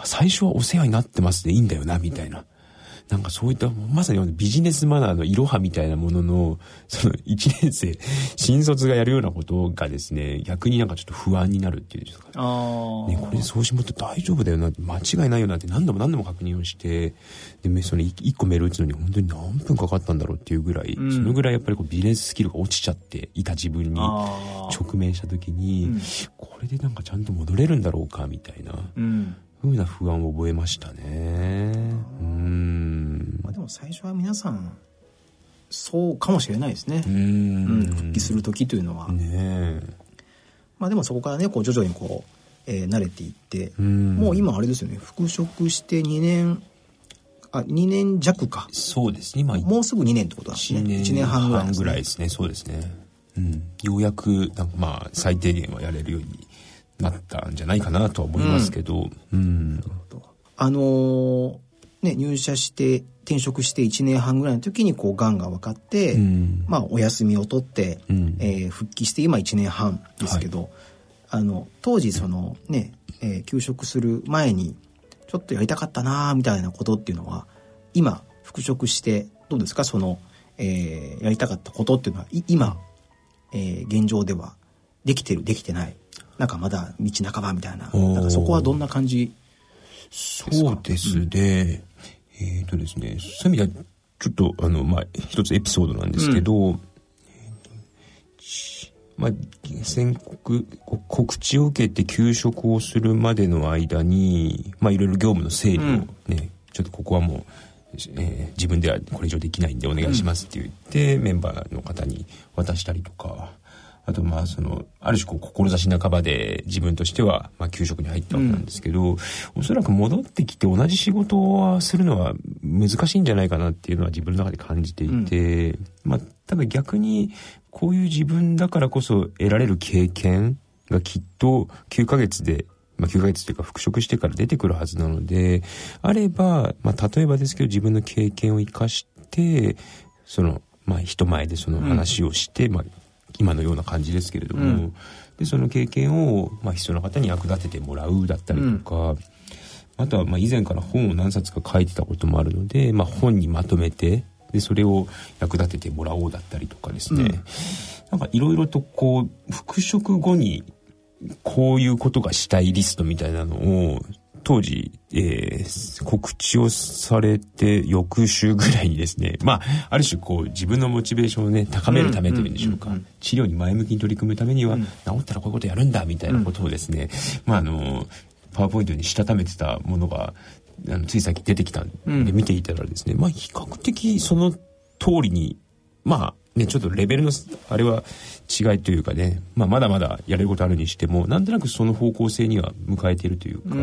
最初はお世話になってますでいいんだよなみたいななんかそういったまさにビジネスマナーのいろはみたいなものの その1年生 新卒がやるようなことがですね逆になんかちょっと不安になるっていうんですかね。これで送信もって大丈夫だよな間違いないよなって何度も何度も確認をしてでその1個メール打つのに本当に何分かかったんだろうっていうぐらい、うん、そのぐらいやっぱりこうビジネススキルが落ちちゃっていた自分に直面した時に、うん、これでなんかちゃんと戻れるんだろうかみたいな。うんふうな不安を覚えましたね。うん。まあでも最初は皆さん、そうかもしれないですね。うん,、復帰する時というのは。ねまあでもそこからね、こう徐々にこう、えー、慣れていって、うもう今あれですよね、復職して2年、あ、2年弱か。そうですね、今。もうすぐ2年ってことなんですね。1年半ぐらい、ね、ぐらいですね、そうですね。うん。ようやく、なんかまあ、最低限はやれるようになったんじゃないかなとは思いますけど。うん。あのー、ね、入社して転職して1年半ぐらいの時にこうがんが分かって、うん、まあお休みを取って、うん、えー、復帰して今1年半ですけど、はい、あの当時そのね、えー、休職する前にちょっとやりたかったなみたいなことっていうのは今復職してどうですか？その、えー、やりたかったことっていうのは今、えー、現状ではできてるできてないなんかまだ道半ばみたいな。なんかそこはどんな感じ？そうですね、うん、えっ、ー、とですねそういう意味ではちょっとあのまあ一つエピソードなんですけど、うん、まあ、宣告告知を受けて休職をするまでの間に、まあ、いろいろ業務の整理をね、うん、ちょっとここはもう、えー、自分ではこれ以上できないんでお願いしますって言って、メンバーの方に渡したりとかあとまあそのある種こう志半ばで自分としてはまあ給食に入ったわけなんですけど、うん、おそらく戻ってきて同じ仕事をするのは難しいんじゃないかなっていうのは自分の中で感じていて、うん、まあただ逆にこういう自分だからこそ得られる経験がきっと9ヶ月でまあ、9ヶ月というか復職してから出てくるはずなので、あれば、まあ、例えばですけど自分の経験を生かして、その、まあ、人前でその話をして、うん、まあ、今のような感じですけれども、うん、でその経験を、まあ、必要な方に役立ててもらうだったりとか、うん、あとはまあ以前から本を何冊か書いてたこともあるので、まあ、本にまとめてでそれを役立ててもらおうだったりとかですね、うん、なんかいろいろとこう復職後にこういうことがしたいリストみたいなのを当時、えー、告知をされて翌週ぐらいにですね、まあ、ある種こう自分のモチベーションをね、高めるためというんでしょうか、治療に前向きに取り組むためには、うん、治ったらこういうことやるんだみたいなことをですね、うん、まああの、パワーポイントにしたためてたものが、あのついさっき出てきたんで見ていたらですね、うん、まあ比較的その通りに、まあね、ちょっとレベルの、あれは違いというかね、まあ、まだまだやれることあるにしても、なんとなくその方向性には迎えているというか、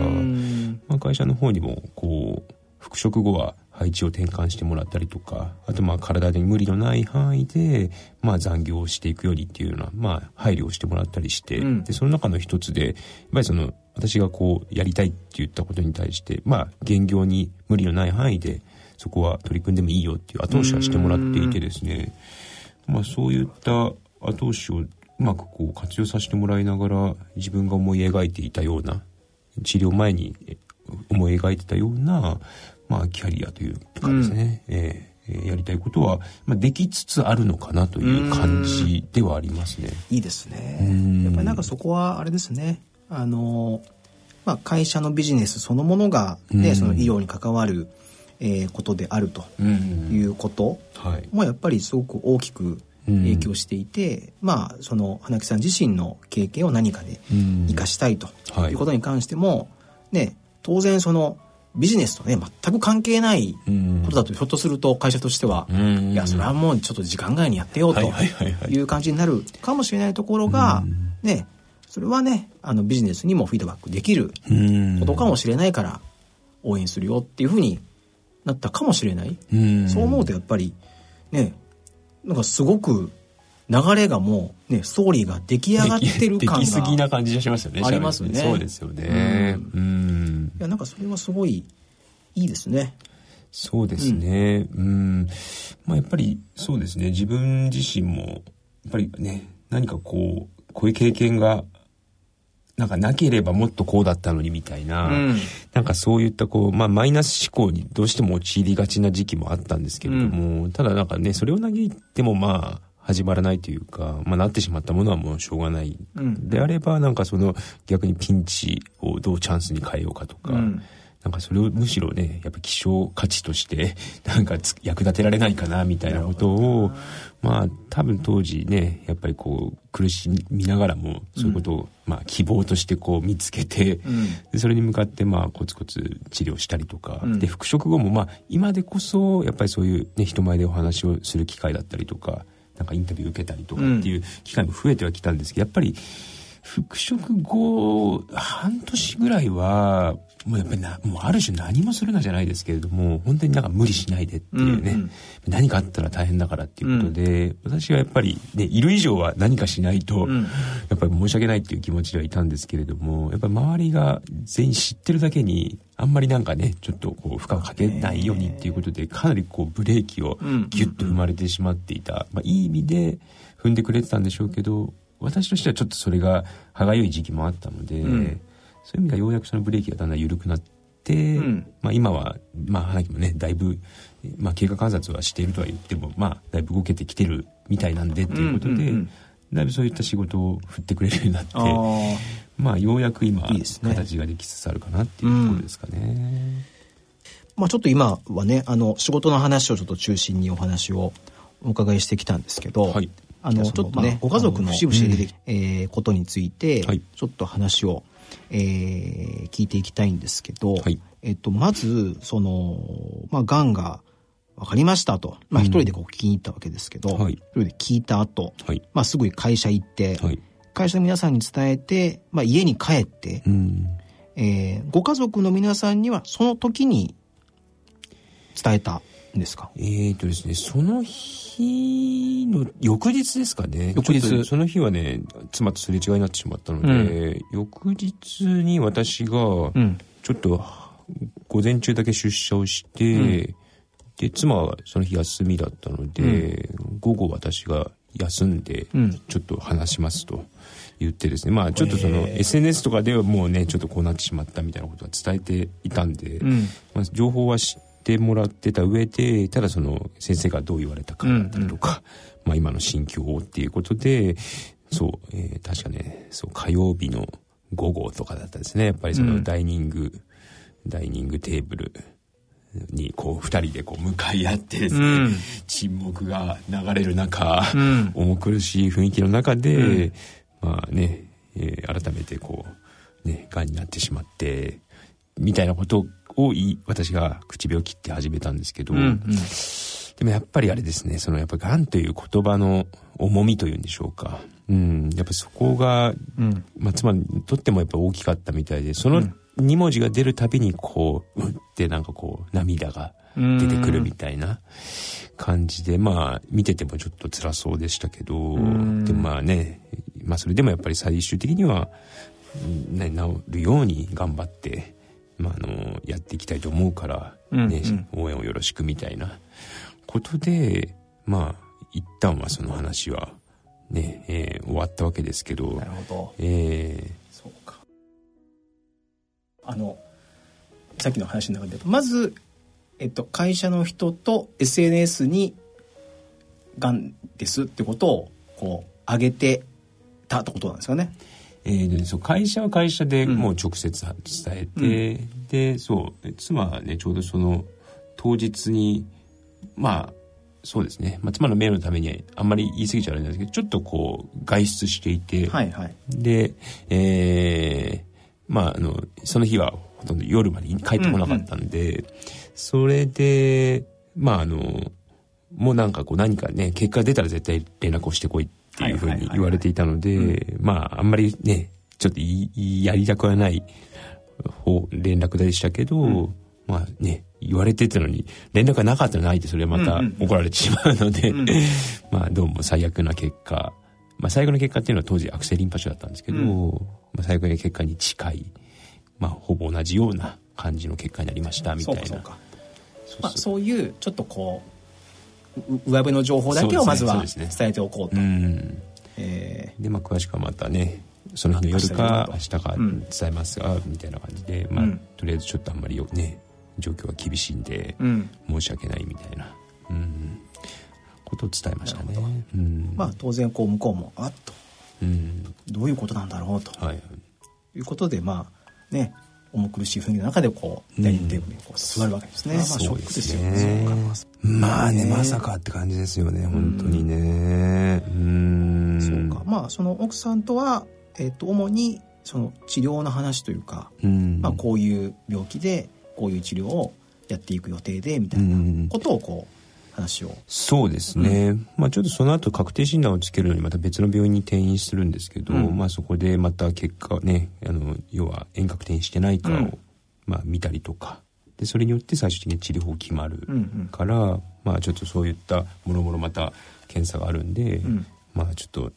まあ、会社の方にも、こう、復職後は配置を転換してもらったりとかあとまあ体に無理のない範囲で、まあ、残業をしていくようにっていうような、まあ、配慮をしてもらったりして、うん、でその中の一つでやっぱりその私がこうやりたいって言ったことに対してまあ現業に無理のない範囲でそこは取り組んでもいいよっていう後押しはしてもらっていてですねまあそういった後押しをうまくこう活用させてもらいながら自分が思い描いていたような治療前に思い描いてたような、まあ、キャリアというかですね、うん、えー、やりたいことは、まあ、できつつあるのかなという感じではありますね。いいですね。やっぱりなんかそこはあれですね。あの、まあ、会社のビジネスそのものがね、その医療に関わる、えー、ことであるということもやっぱりすごく大きく影響していて、うん、まあその花木さん自身の経験を何かで生かしたいとい。うことに関しても、ね当然そのビジネスとね全く関係ないことだとひょっとすると会社としては、いやそれはもうちょっと時間外にやってようという感じになるかもしれないところが、ねそれはねあのビジネスにもフィードバックできることかもしれないから応援するよっていうふうになったかもしれない、そう思うとやっぱりねなんかすごく流れがもうねストーリーが出来上がってる感がすぎな感じがしますよねありますよね。そうですよね。うん。いやなんかそれはすごいいいですね。そうですね。うん、まあやっぱりそうですね。自分自身もやっぱりね何かこうこういう経験がなんかなければもっとこうだったのにみたいな、うん、なんかそういったこう、まあマイナス思考にどうしても陥りがちな時期もあったんですけれども、うん、ただなんかね、それを嘆いてもまあ、始まらないというか、まあ、なってしまったものはもうしょうがない、うん、であればなんかその逆にピンチをどうチャンスに変えようかとか、うん、なんかそれをむしろねやっぱ希少価値としてなんか役立てられないかなみたいなことをまあ多分当時ねやっぱりこう苦しみながらもそういうことを、まあ希望としてこう見つけて、でそれに向かってまあコツコツ治療したりとか、で復職後もまあ今でこそやっぱりそういうね人前でお話をする機会だったりとかなんかインタビュー受けたりとかっていう機会も増えてはきたんですけどやっぱり復職後半年ぐらいはもうやっぱりなもうある種何もするなじゃないですけれども本当になんか無理しないでっていうね、うんうん、何かあったら大変だからっていうことで、うん、私はやっぱり、ね、いる以上は何かしないと、うん、やっぱり申し訳ないっていう気持ちではいたんですけれどもやっぱり周りが全員知ってるだけにあんまりなんかねちょっとこう負荷をかけないようにっていうことでかなりこうブレーキをギュッと踏まれてしまっていた、まあ、いい意味で踏んでくれてたんでしょうけど私としてはちょっとそれが歯がゆい時期もあったので、うん、そういう意味ではようやくそのブレーキがだんだん緩くなって、うん、まあ、今は、まあ、花木もねだいぶ、まあ、経過観察はしているとは言っても、まあ、だいぶ動けてきてるみたいなんでっていうことで、うんうん。うん、だいぶそういった仕事を振ってくれるようになってまあようやく今ね、形ができつつあるかなっていうところですかね。まあ、ちょっと今はねあの仕事の話をちょっと中心にお話をお伺いしてきたんですけど、はい、あのちょっとね、ご家族の節々で出てきえー、ことについて、はい、ちょっと話を、えー、聞いていきたいんですけど、はい、えっと、まずそのまあがんが分かりましたと、まあ、一人でこう聞きに行ったわけですけど、うん、一人で聞いた後、はい、まあすぐ会社行って、はい、会社の皆さんに伝えて、まあ、家に帰って、うん、えー、ご家族の皆さんにはその時に伝えた。んですか？えっ、とですねその日の翌日ですかね。翌日。その日はね妻とすれ違いになってしまったので、うん、翌日に私がちょっと午前中だけ出社をして、うん、で妻はその日休みだったので、うん、午後私が休んでちょっと話しますと。言ってですね。まあちょっとその SNS とかではもうねちょっとこうなってしまったみたいなことは伝えていたんで、まあ、情報は知ってもらってた上でただその先生がどう言われたかだったりとか、うんうん、まあ、今の心境っていうことでそう、えー、確かねそう火曜日の午後とかだったですね。やっぱりそのダイニング、うん、ダイニングテーブルにこう二人でこう向かい合ってですね、うん、沈黙が流れる中、うん、重苦しい雰囲気の中で、うん、まあね、えー、改めてこうねがんになってしまってみたいなことを私が口を切って始めたんですけど、うんうん、でもやっぱりあれですねそのやっぱがんという言葉の重みというんでしょうか、うん、やっぱそこが、うん、まあ、妻にとってもやっぱ大きかったみたいでその2文字が出るたびにこううんってなんかこう涙が出てくるみたいな感じで、まあ、見ててもちょっと辛そうでしたけど、でまあね、まあそれでもやっぱり最終的には、ね、治るように頑張って、まあ、あの、やっていきたいと思うから、ね、うんうん、応援をよろしくみたいなことで、まあ、一旦はその話はね、えー、終わったわけですけど。なるほど。えー、そうか。あの、さっきの話の中で、まず、えっと、会社の人と SNS に、がんですってことを、こう、上げてたってことなんですよね。えー、でそう会社は会社でもう直接伝えて、うん、でそう妻はねちょうどその当日にまあそうですね、まあ、妻の名誉のためにあんまり言い過ぎちゃあれなんですけどちょっとこう外出していて、はいはい、で、えー、まああのその日はほとんど夜まで帰ってこなかったんで、うんうん、それでまああのもうなんかこう何かね結果出たら絶対連絡をしてこいっていうふうに言われていたので、まああんまりねちょっとやりたくはない方連絡でしたけど、うん、まあね言われてたのに連絡がなかったらないってそれはまた怒られてしまうので、まあどうも最悪な結果まあ最悪の結果っていうのは当時悪性リンパ腫だったんですけど、うん、まあ最悪な結果に近いまあほぼ同じような感じの結果になりましたみたいな。そうまあ、そういうちょっとこう上辺の情報だけをまずは伝えておこうと。うんえ、でまあ詳しくはまたねその日の夜か明日か伝えますが、みたいな感じで、まあ、とりあえずちょっとあんまりよね状況が厳しいんで、申し訳ないみたいな、うん、ことを伝えましたね。うん、まあ当然こう向こうもあっと、うん、どういうことなんだろうと、はい、いうことでまあね重苦しい雰囲気の中でこうダイニングテーブルにこう座るわけですね。まあショックですよね。まあね、まさかって感じですよね、本当にね。うん。そうか。まあその奥さんとは、えっ、と、主にその治療の話というか、まあこういう病気でこういう治療をやっていく予定でみたいなことをこう話を。そうですね、うん、まあちょっとその後確定診断をつけるのにまた別の病院に転院するんですけど、うん、まあそこでまた結果ねあの要は遠隔転院してないかを、うん、まあ見たりとか。でそれによって最終的に治療法決まるから、うんうん、まあちょっとそういったもろもろまた検査があるんで、まあちょっと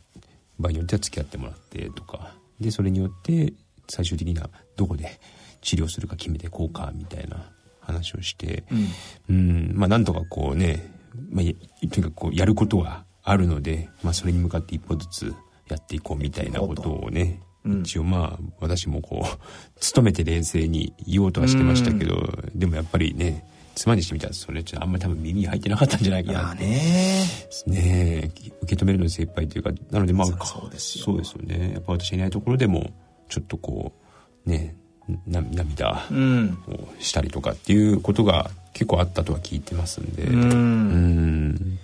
場合によっては付き合ってもらってとか。でそれによって最終的にはどこで治療するか決めてこうかみたいな話をして、うん、うん。まあなんとかこうね、まあ、とにかくこうやることはあるので、まあ、それに向かって一歩ずつやっていこうみたいなことをね、うん、一応まあ私もこう努めて冷静に言おうとはしてましたけど、うん、でもやっぱりね妻にしてみたらそれちょっとあんまり多分耳に入ってなかったんじゃないかなって。ね。ね受け止めるの精一杯というかなのでまあそうですよ。ね。やっぱ私いないところでもちょっとこうね涙をしたりとかっていうことが結構あったとは聞いてますんで。うん。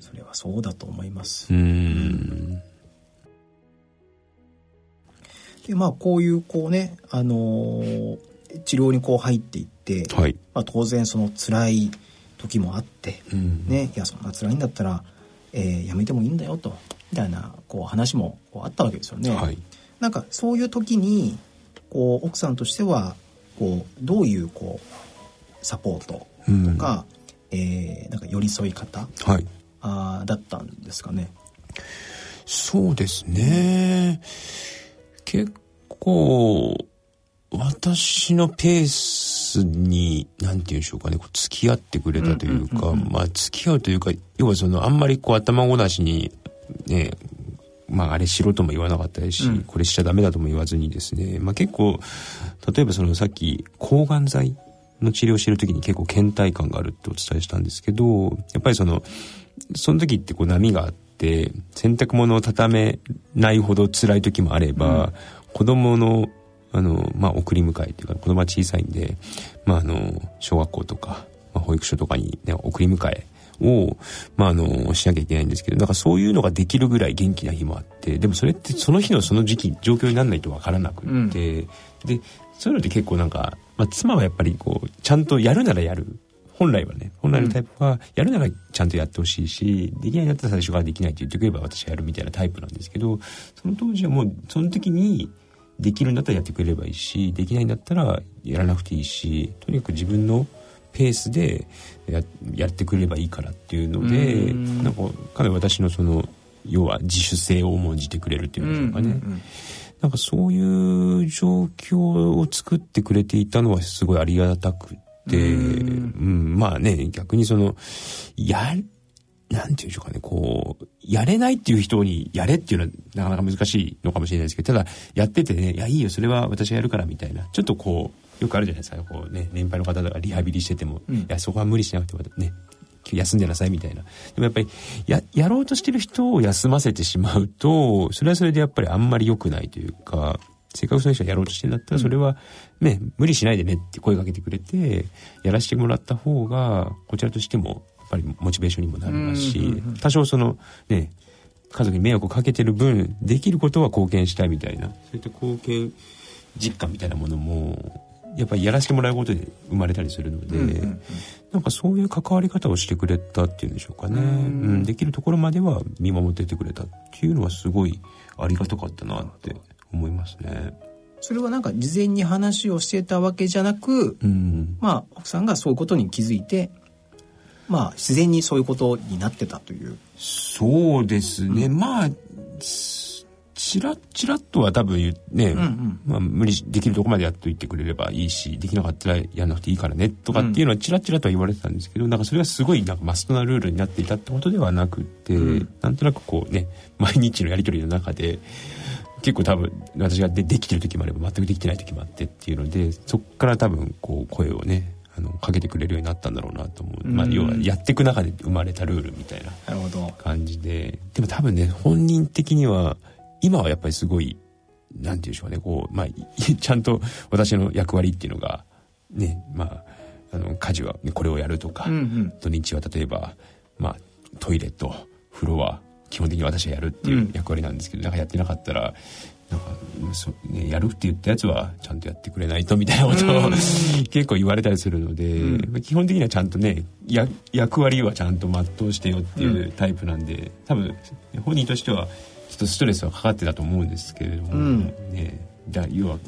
それはそうだと思います。うん。でまあこういうこうねあのー、治療にこう入っていって、はい、まあ、当然その辛い時もあって、うん、ねいやそんな辛いんだったら、えー、やめてもいいんだよとみたいなこう話もこうあったわけですよね。はい、なんかそういう時にこう奥さんとしてはこうどういうこうサポートとか、うん、えー、なんか寄り添い方、はい、あだったんですかね。そうですね。結構私のペースに何て言うんでしょうかね。付き合ってくれたというか、まあ付き合うというか要はそのあんまりこう頭ごなしにねまあ、あれしろとも言わなかったですし、うん、これしちゃダメだとも言わずにですね、まあ、結構例えばそのさっき抗がん剤の治療をしてる時に結構倦怠感があるってお伝えしたんですけどやっぱりそのその時ってこう波があって洗濯物を畳めないほど辛い時もあれば、うん、子供のあの、まあ、送り迎えっていうか子供は小さいんで、まあ、あの小学校とか、まあ、保育所とかに、ね、送り迎えを、まあ、あの、しなきゃいけないんですけど、なんかそういうのができるぐらい元気な日もあって、でもそれってその日のその時期、状況にならないとわからなくって、うん、で、そういうのって結構なんか、まあ、妻はやっぱりこう、ちゃんとやるならやる。本来はね、本来のタイプは、やるならちゃんとやってほしいし、できないんだったら最初からできないって言ってくれば私はやるみたいなタイプなんですけど、その当時はもう、その時に、できるんだったらやってくれればいいし、できないんだったらやらなくていいし、とにかく自分のペースでややってくれればいいからっていうのでなんかかなり私のその要は自主性を重んじてくれるっていうんでしょうかね。うんうんうんなんかそういう状況を作ってくれていたのはすごいありがたくて、うん。うん、まあね、逆にその、や、なんていうんでしょうかね、こう、やれないっていう人にやれっていうのはなかなか難しいのかもしれないですけど、ただ、やっててね、いや、いいよ、それは私がやるからみたいな、ちょっとこう、よくあるじゃないですか、こうね、年配の方とかリハビリしてても、うん、いや、そこは無理しなくてね、休んでなさいみたいな。でもやっぱり、や、やろうとしてる人を休ませてしまうと、それはそれでやっぱりあんまり良くないというか、せっかくその人がやろうとしてんだったら、それはね、無理しないでねって声かけてくれて、やらせてもらった方が、こちらとしても、やっぱりモチベーションにもなりますし、多少その、ね、家族に迷惑をかけてる分、できることは貢献したいみたいな、そういった貢献実感みたいなものも、やっぱりやらせてもらうことで生まれたりするので、うんうんうん、なんかそういう関わり方をしてくれたっていうんでしょうかね、うん、できるところまでは見守っててくれたっていうのはすごいありがたかったなって思いますね。それはなんか事前に話をしてたわけじゃなく、うん、まあ奥さんがそういうことに気づいてまあ自然にそういうことになってたという。そうですね、うん、まあちらちらっとは多分ね、うんうん、まあ、無理できるとこまでやっといてくれればいいしできなかったらやんなくていいからねとかっていうのはちらちらとは言われてたんですけど、なんかそれがすごいなんかマストなルールになっていたってことではなくて、うん、なんとなくこうね毎日のやり取りの中で結構多分私がでできてる時もあれば全くできてない時もあってっていうのでそこから多分こう声をねあのかけてくれるようになったんだろうなと思う、まあ、要はやっていく中で生まれたルールみたいな感じで。でも多分ね本人的には今はやっぱりすごい、なんていうんでしょうね、こう、まあ、ちゃんと私の役割っていうのが、ね、まあ、あの、家事はこれをやるとか、うんうん、土日は例えば、まあ、トイレと風呂は基本的に私がやるっていう役割なんですけど、うん、なんかやってなかったら、なんかそ、ね、やるって言ったやつはちゃんとやってくれないとみたいなことを、結構言われたりするので、うん、基本的にはちゃんとねや役割はちゃんと全うしてよっていうタイプなんで多分本人としてはっとストレスはかかってたと思うんですけれども、うん、ね、だ要は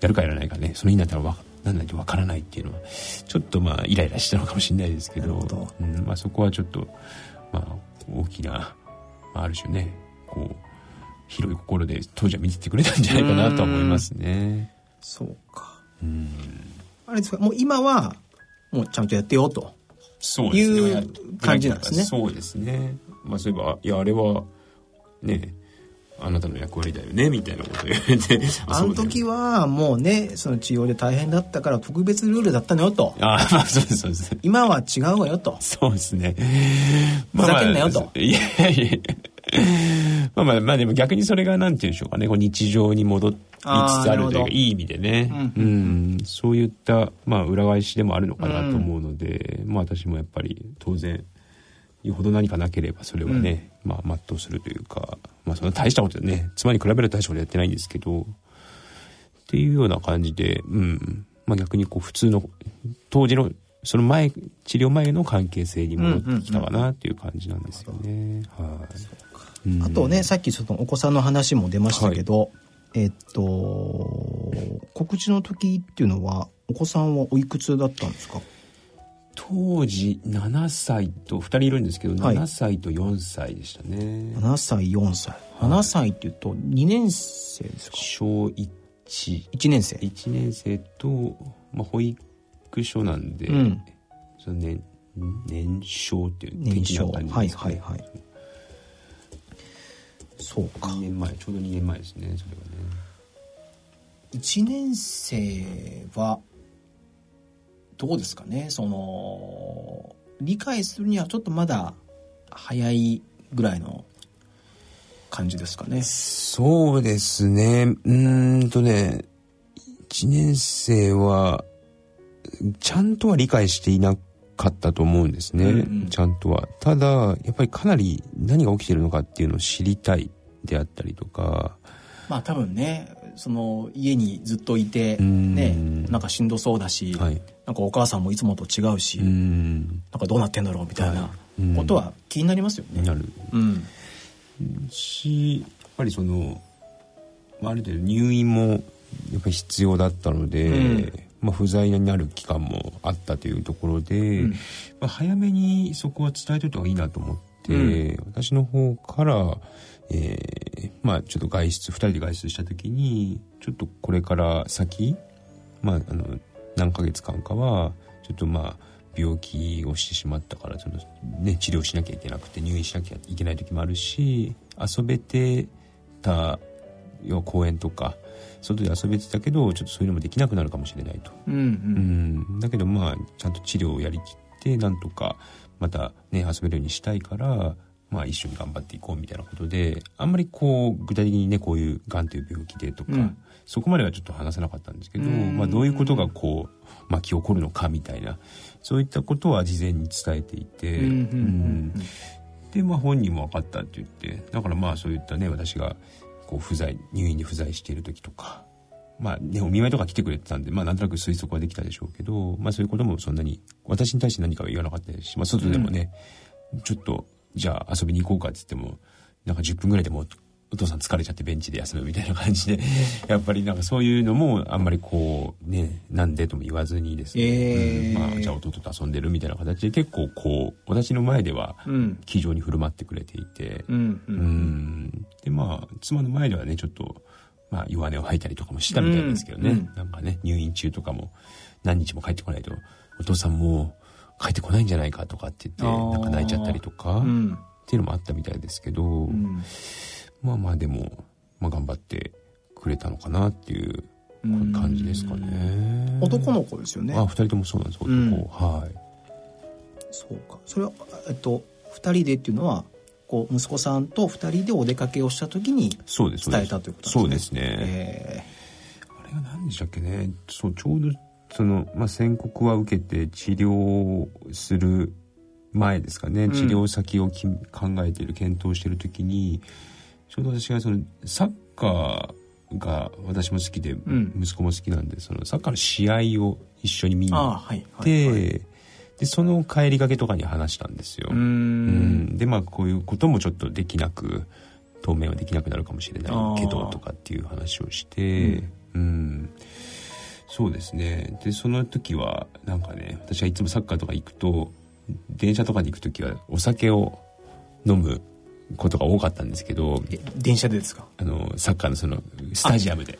やるかやらないかねその日になったらわなんないとわからないっていうのはちょっとまあイライラしたのかもしれないですけどうんまあ、そこはちょっと、まあ、大きな、まあ、ある種ねこう広い心で当時は見ててくれたんじゃないかなと思いますね。そうか。うん。あれですか、もう今は、もうちゃんとやってよと。そういう感じなんですね。そうですね。まあそういえば、いや、あれは、ね、あなたの役割だよねみたいなこと言われて。あの時はもうねその治療で大変だったから特別ルールだったのよと。ああそうですそうです。今は違うわよと。そうですね。ふざけんなよと、まあ、いやいやまあまあまあでも逆にそれがなんていうんでしょうかね。こう日常に戻りつつあるというかいい意味でね、うん、うん、そういったまあ裏返しでもあるのかなと思うので、うん、まあ私もやっぱり当然よほど何かなければそれはね、うん、まあ全うするというかまあそんな大したことでね妻に比べると大したことやってないんですけどっていうような感じでうん。まあ逆にこう普通の当時のその前治療前の関係性に戻ってきたかなっていう感じなんですよね。はい、あとねさっきちょっとお子さんの話も出ましたけど、はい、えっと告知の時っていうのはお子さんはおいくつだったんですか？当時7歳と2人いるんですけど、はい、7歳と4歳でしたね。7歳4歳。7歳っていうと2年生ですか？小11 1年生。1年生と、まあ、保育所なんで、うん、その年年少っていう年少。はいはいはい。そうか。2年前ちょうど2年前ですねそれはね。1年生はどうですかね？その理解するにはちょっとまだ早いぐらいの感じですかね？そうですね。うんとね1年生はちゃんとは理解していなかったと思うんですね、うんうん、ちゃんとは。ただやっぱりかなり何が起きてるのかっていうのを知りたいであったりとか。まあ多分ねその家にずっといてねなんかしんどそうだし、はい、なんかお母さんもいつもと違うしなんかどうなってんだろうみたいなことは気になりますよね。なる、うん、しやっぱりそのある程度入院もやっぱり必要だったので、うん、まあ、不在になる期間もあったというところで、うん、まあ、早めにそこは伝えといた方がいいなと思って、うん、私の方から、えー、まあちょっと外出2人で外出した時にちょっとこれから先、まあ、あの何ヶ月間かはちょっとまあ病気をしてしまったからその、ね、治療しなきゃいけなくて入院しなきゃいけない時もあるし遊べてた要は公園とか外で遊べてたけどちょっとそういうのもできなくなるかもしれないと、うん、うん、だけどまあちゃんと治療をやりきってなんとかまたね遊べるようにしたいからまあ一緒に頑張っていこうみたいなことであんまりこう具体的にねこういうがんという病気でとか、うん、そこまではちょっと話せなかったんですけど、まあ、どういうことがこう巻き起こるのかみたいなそういったことは事前に伝えていて、うん、でまあ本人も分かったって言ってだからまあそういったね私がこう不在入院に不在している時とかまあねお見舞いとか来てくれてたんでまあなんとなく推測はできたでしょうけどまあそういうこともそんなに私に対して何かは言わなかったですし、まあ、外でもね、うん、ちょっとじゃあ遊びに行こうかって言ってもなんか10分ぐらいでもお父さん疲れちゃってベンチで休むみたいな感じで やっぱりなんかそういうのもあんまりこうねなんでとも言わずにですね、えー、うん、まあ、じゃあ弟と遊んでるみたいな形で結構こう私の前では気丈に振る舞ってくれていて、うん、うん、でまあ妻の前ではねちょっと、まあ、弱音を吐いたりとかもしたみたいですけどね、うん、なんかね入院中とかも何日も帰ってこないとお父さんも帰ってこないんじゃないかとかって言ってなんか泣いちゃったりとか、っていうのもあったみたいですけど。まあまあでも、まあ、頑張ってくれたのかなっていう感じですかね。男の子ですよね。あ二人ともそうなんです。男、うん、はい。そうか。それはえっと二人でっていうのはこう息子さんと二人でお出かけをした時に伝えたということですね。そうですね、えー、あれが何でしたっけね。そうちょうどその、まあ、宣告は受けて治療する前ですかね、治療先をき、考えている検討している時にちょうど私がそのサッカーが私も好きで、うん、息子も好きなんでそのサッカーの試合を一緒に見に行って、はいはいはい、でその帰りがけとかに話したんですよ。うん。でまあこういうこともちょっとできなく当面はできなくなるかもしれないけどとかっていう話をして、うん、うんそうですね。でその時はなんかね私はいつもサッカーとか行くと電車とかに行く時はお酒を飲むことが多かったんですけど電車でですか？あのサッカーのそのスタジアムで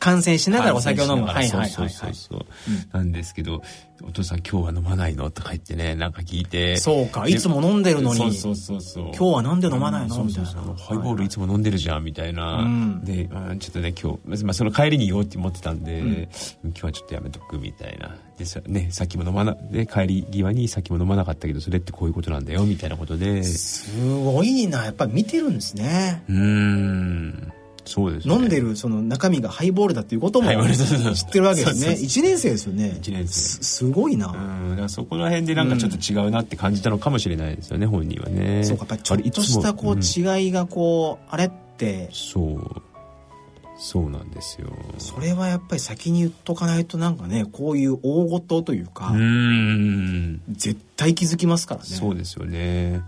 観戦しながらお酒を飲む。はいはいそうそうそう、なんですけどお父さん今日は飲まないの？とか言ってねなんか聞いて。そうか。いつも飲んでるのに。そうそうそう今日はなんで飲まないの、みたいな。ハイボールいつも飲んでるじゃんみたいな、でちょっとね今日、まあ、その帰りに言おうって思ってたんで、今日はちょっとやめとくみたいな。でさ,、ね、さっきも飲まなで帰り際にさっきも飲まなかったけどそれってこういうことなんだよみたいなことで。すごいな。やっぱり見てるんですね。うんそうです、ね、飲んでるその中身がハイボールだっていうことも知ってるわけですね。1年生ですよね。1年生。すごいな。うんそこら辺でなんかちょっと違うなって感じたのかもしれないですよね、うん、本人はね。そうかやっぱちょっとしたこう違いがこう、あれって。そう。そうなんですよそれはやっぱり先に言っとかないとなんかねこういう大事というか絶対気づきますからね。そうですよね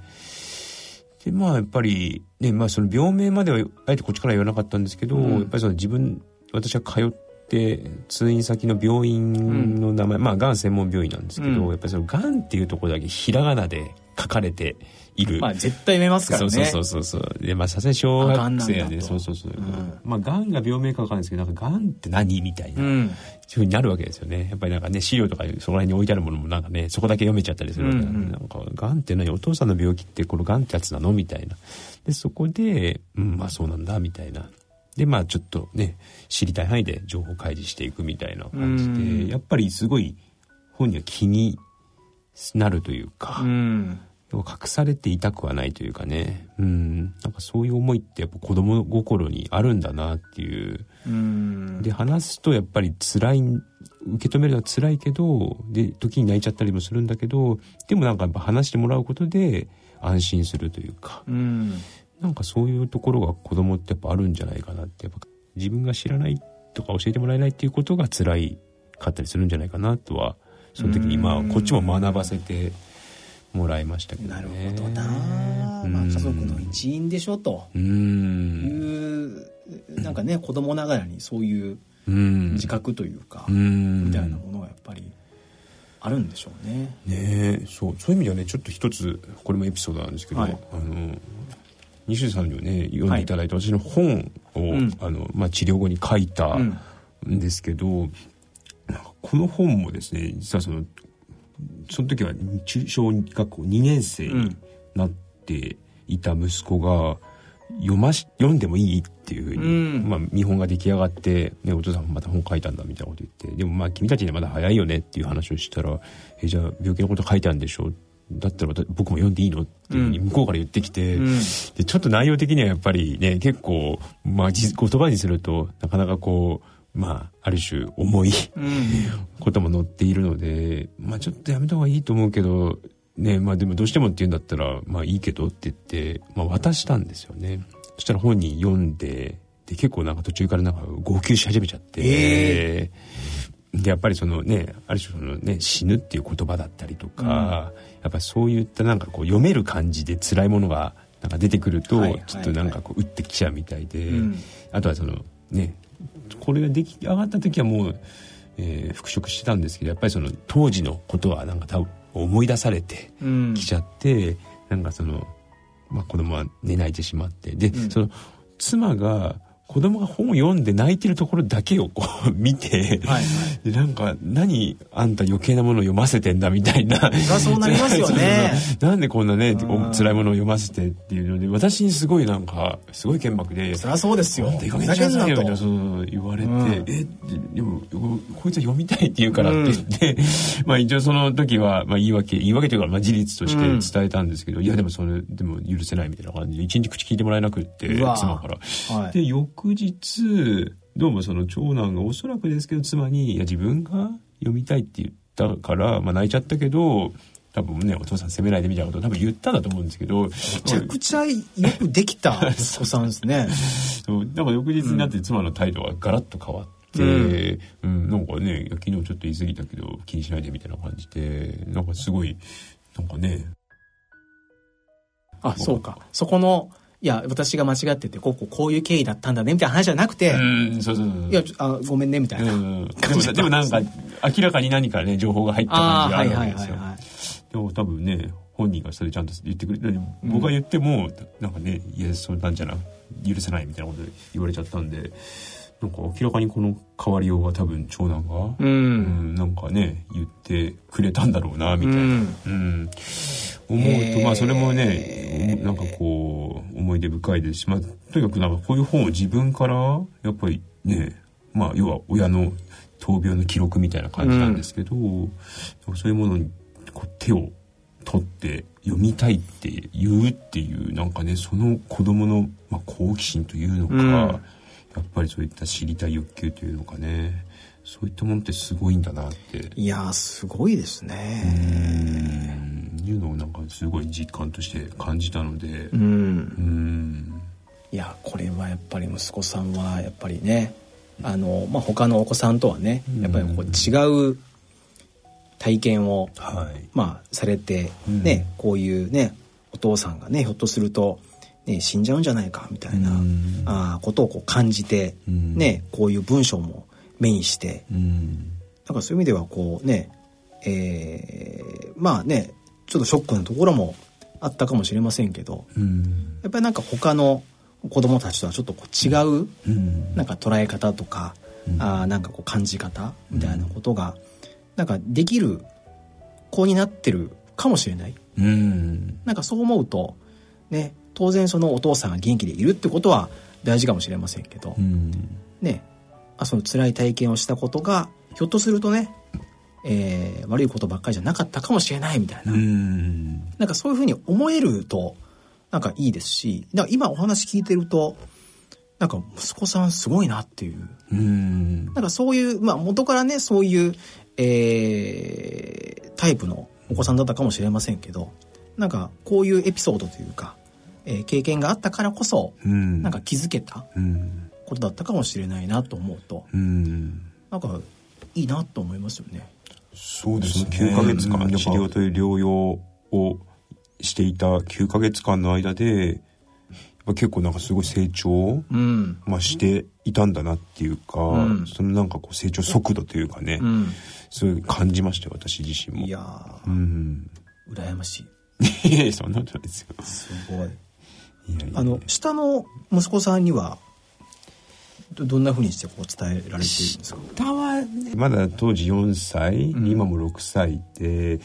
でまあやっぱりねまあその病名まではあえてこっちから言わなかったんですけど、うん、やっぱりその自分私は通って通院先の病院の名前、うん、まあがん専門病院なんですけど、うん、やっぱりそのがんっていうところだけひらがなで書かれている。まあ絶対読めますからね。そうそうそうそう。で、まあさすがに小学生やで、そうそうそう。うん、まあがんが病名かわかんないですけど、なんかがんって何みたいな、うん、そういうふうになるわけですよね。やっぱりなんかね、資料とかそこら辺に置いてあるものもなんかね、そこだけ読めちゃったりするわけなんで、うんうん、なんか、がんって何？お父さんの病気ってこのがんってやつなの？みたいな。で、そこで、うん、まあそうなんだ、みたいな。で、まあちょっとね、知りたい範囲で情報開示していくみたいな感じで、やっぱりすごい本人は気になるというか、うん隠されていたくはないというかね、うん、なんかそういう思いってやっぱ子供心にあるんだなっていう。うで、話すとやっぱり辛い、受け止めるのは辛いけど、で、時に泣いちゃったりもするんだけど、でもなんかやっぱ話してもらうことで安心するというか、うん、なんかそういうところが子供ってやっぱあるんじゃないかなって、やっぱ自分が知らないとか教えてもらえないっていうことが辛いかったりするんじゃないかなとは、その時にまあこっちも学ばせて、もらいましたけど、ね、なるほどな、まあ、家族の一員でしょと。いうなんかね子供ながらにそういう自覚というか、みたいなものがやっぱりあるんでしょうね。ねそうそういう意味ではねちょっと一つこれもエピソードなんですけど、はい、あの西出さんにもね読んでいただいた私の本を、はい、あのまあ、治療後に書いたん。ですけど、うん、この本もですね実はそのその時は中小学校2年生になっていた息子が、読まし読んでもいいっていうふうに、うん、まあ、見本が出来上がって、ね、お父さんもまた本書いたんだみたいなこと言ってでもまあ君たちにはまだ早いよねっていう話をしたら「えじゃあ病気のこと書いてあるんでしょ?」だったら僕も読んでいいのっていうふうに向こうから言ってきて、うん、でちょっと内容的にはやっぱりね結構、まあ、言葉にするとなかなかこうまあある種重い、うん、ことも載っているので、まあ、ちょっとやめた方がいいと思うけどねまあでもどうしてもって言うんだったらまあいいけどって言って、まあ、渡したんですよね。そしたら本人読んでで結構なんか途中からなんか号泣し始めちゃって、えー、でやっぱりそのねある種そのね死ぬっていう言葉だったりとか、うん、やっぱそういったなんかこう読める感じで辛いものがなんか出てくると、ちょっとなんかこう打ってきちゃうみたいで、あとはそのねこれが出来上がった時はもう、えー、復職してたんですけどやっぱりその当時のことはなんか多分思い出されてきちゃって、うん、なんかその、まあ、子供は寝泣いてしまって。で、うん、その妻が子供が本を読んで泣いてるところだけをこう 見て、はいなんか何あんた余計なものを読ませてんだみたいな。そうなりますよね。なんでこんなね辛いものを読ませてっていうので私にすごいなんかすごい剣幕でそりゃそうですよいい加減にしなさいよみたいなそう言われて、うん、えでもこいつは読みたいって言うからって言って、うん、まあ一応その時は、まあ、言い訳言い訳というか、まあ、事実として伝えたんですけど、うん、いやでもそれでも許せないみたいな感じで一日口聞いてもらえなくって妻から、はい、で翌翌日どうもその長男がおそらくですけど妻に「いや自分が読みたい」って言ったから、まあ、泣いちゃったけど多分ねお父さん責めないでみたいなこと多分言ったんだと思うんですけどめちゃくちゃよくできた お子さんですね。そう。だから翌日になって妻の態度がガラッと変わって、うん、うん、なんかね昨日ちょっと言い過ぎたけど気にしないでみたいな感じでなんかすごいなんかね。あそうか。そこのいや、私が間違ってて、こうこういう経緯だったんだね、みたいな話じゃなくて、うんそうそうそういやあ、ごめんね、みたいな、うん、でも。でもなんか、明らかに何かね、情報が入った感じがあるんですよ。でも多分ね、本人がそれちゃんと言ってくれる。僕が言っても、なんかね、いや、そうなんじゃな、許せないみたいなこと言われちゃったんで、なんか明らかにこの変わりようが多分長男が、うん、うん、なんかね、言ってくれたんだろうな、みたいな。うん、うん。思うと、まあそれもね、なんかこう、思い出深いですし、まあとにかくなんかこういう本を自分から、やっぱりね、まあ要は親の闘病の記録みたいな感じなんですけど、うん、そういうものにこう手を取って読みたいって言うっていうなんかねその子供のまあ、好奇心というのか、うん、やっぱりそういった知りたい欲求というのかね。そういったものってすごいんだなって。いやすごいですね。いうのをなんかすごい実感として感じたので。うん。いやこれはやっぱり息子さんはやっぱりねあの、まあ、他のお子さんとはねやっぱりこう違う体験を、はい、まあ、されて、ね、うん、こういうねお父さんがねひょっとすると、ね、死んじゃうんじゃないかみたいな、うん、あことをこう感じて、うん、ね、こういう文章も目にして、うん、なんかそういう意味ではこうね、えー、まあねちょっとショックなところもあったかもしれませんけど、うん、やっぱりなんか他の子供たちとはちょっとこう違う、うん、なんか捉え方とか、うん、あなんかこう感じ方みたいなことが、なんかできる子になってるかもしれない、うん、なんかそう思うとね当然そのお父さんが元気でいるってことは大事かもしれませんけど、うん、ね。あその辛い体験をしたことがひょっとするとねえー、悪いことばっかりじゃなかったかもしれないみたいな。ん。なんかそういうふうに思えると、なんかいいですし、だから今お話聞いてると、なんか息子さんすごいなっていう。うん。なんかそういう、まあ元からね、そういう、えー、タイプのお子さんだったかもしれませんけど、なんかこういうエピソードというか、えー、経験があったからこそ、ん。なんか気づけたことだったかもしれないなと思うと、ん。なんかいいなと思いますよね。そうですね。9ヶ月間治療という療養をしていた9ヶ月間の間で結構なんかすごい成長、うん、まあ、していたんだなっていうか、うん、そのなんかこう成長速度というかね、うん、そういう感じましたよ私自身も。いやー、うん、羨ましい。いやいやそんなことないですよ。すごいあの下の息子さんにはどんなふうにしてこう伝えられているんですか？下は、ね、まだ当時4歳、今も6歳で、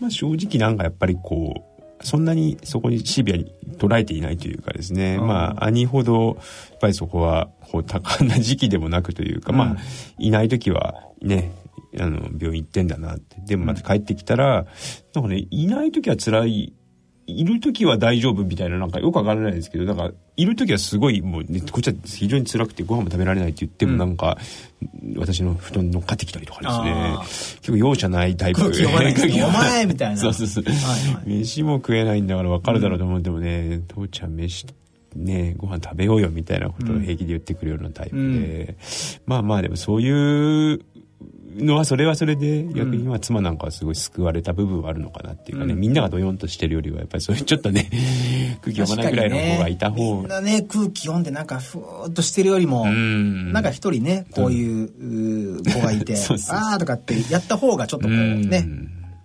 まあ、正直なんかやっぱりこうそんなにそこにシビアに捉えていないというかですね、まあ兄ほどやっぱりそこはこう多感な時期でもなくというか、うん、まあいない時はねあの病院行ってんだなって。でもまた帰ってきたら、なんかねいない時は辛いいる時は大丈夫みたいななんかよくわからないですけどだからいる時はすごいもう、ね、こっちは非常に辛くてご飯も食べられないって言ってもなんか、うん、私の布団に乗っかってきたりとかですね。結構容赦ないタイプ。空気読お前みたいな。そうそうそう、はいはい、飯も食えないんだからわかるだろうと思ってもね、うん、父ちゃん飯ねご飯食べようよみたいなことを平気で言ってくるようなタイプで、うん、まあまあでもそういうのはそれはそれで逆には妻なんかはすごい救われた部分はあるのかなっていうかね、うん、みんながドヨンとしてるよりはやっぱりそういうちょっとね空気読まないぐらいの方がいた方、ね、みんなね空気読んでなんかふーっとしてるよりもん。なんか一人ねこういう子がいて ああとかってやった方がちょっとこうね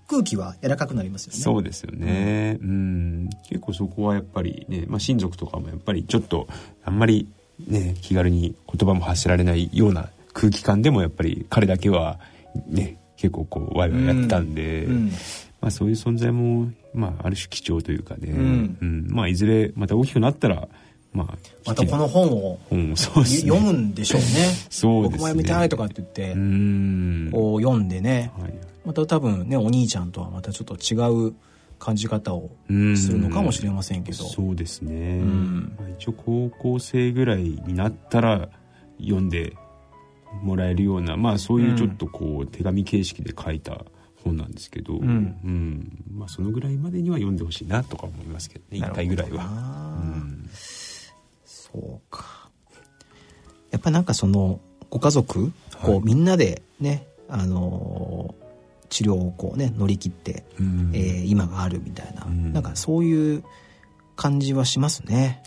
空気は柔らかくなりますよね。そうですよね。うん、結構そこはやっぱりね、まあ親族とかもやっぱりちょっとあんまりね気軽に言葉も発せられないような空気感でもやっぱり彼だけはね結構こうワイワイやってたんで、うんうん、まあ、そういう存在も、まあ、ある種貴重というかね、うん、うん、まあ、いずれまた大きくなったらまあ、またこの本を、ね、読むんでしょうね。そう、ね、僕も読みたいとかって言ってこう読んでね、はい、また多分ねお兄ちゃんとはまたちょっと違う感じ方をするのかもしれませんけど。そうですね、まあ、一応高校生ぐらいになったら読んでもらえるようなまあそういうちょっとこう、手紙形式で書いた本なんですけど、うん、うん、まあそのぐらいまでには読んでほしいなとか思いますけどね一回ぐらいは、うん、そうか。やっぱなんかそのご家族こう、はい、みんなでねあの治療をこうね乗り切って、うん、えー、今があるみたいな、うん、なんかそういう感じはしますね。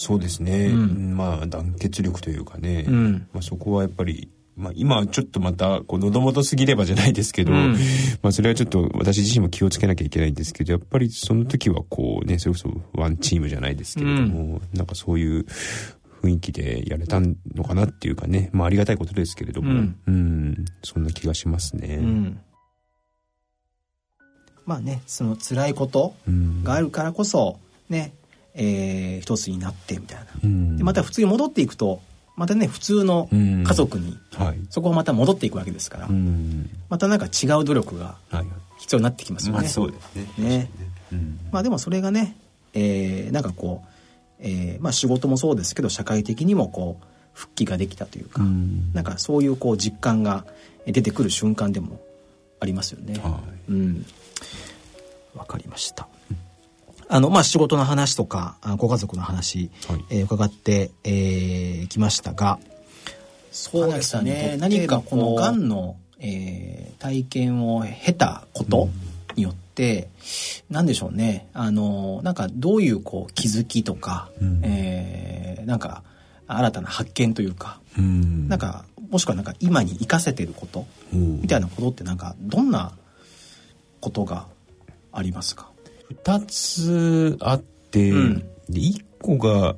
そうですね、うん、まあ団結力というかね、うん、まあ、そこはやっぱりまあ、今ちょっとまたこう喉元すぎればじゃないですけど、うん、まあそれはちょっと私自身も気をつけなきゃいけないんですけどやっぱりその時はこうねそれこそワンチームじゃないですけれども、うん、なんかそういう雰囲気でやれたのかなっていうかね。まあありがたいことですけれども、うん、うん、そんな気がしますね。まあねその辛いことがあるからこそね、えー、一つになってみたいな、うん、でまた普通に戻っていくとまたね普通の家族に、はい、そこをまた戻っていくわけですから、うん、またなんか違う努力が必要になってきますよね。まあ、そうですね。ね、うん、まあでもそれがね、えー、なんかこう、えーまあ、仕事もそうですけど社会的にもこう復帰ができたというか、うん、なんかそういうこう実感が出てくる瞬間でもありますよね。はい、うん、わかりました。あの、まあ、仕事の話とか、ご家族の話、はい、えー、伺ってき、えー、ましたが、そうですね。何かこのがんの、えー、体験を経たことによって、うん、なんでしょうね。あの、なんかどういうこう気づきとか、うん、えー、なんか新たな発見というか、うん、なんか、もしくはなんか今に生かせてること、みたいなことってなんかどんなことがありますか？2つあって、うん、で1個が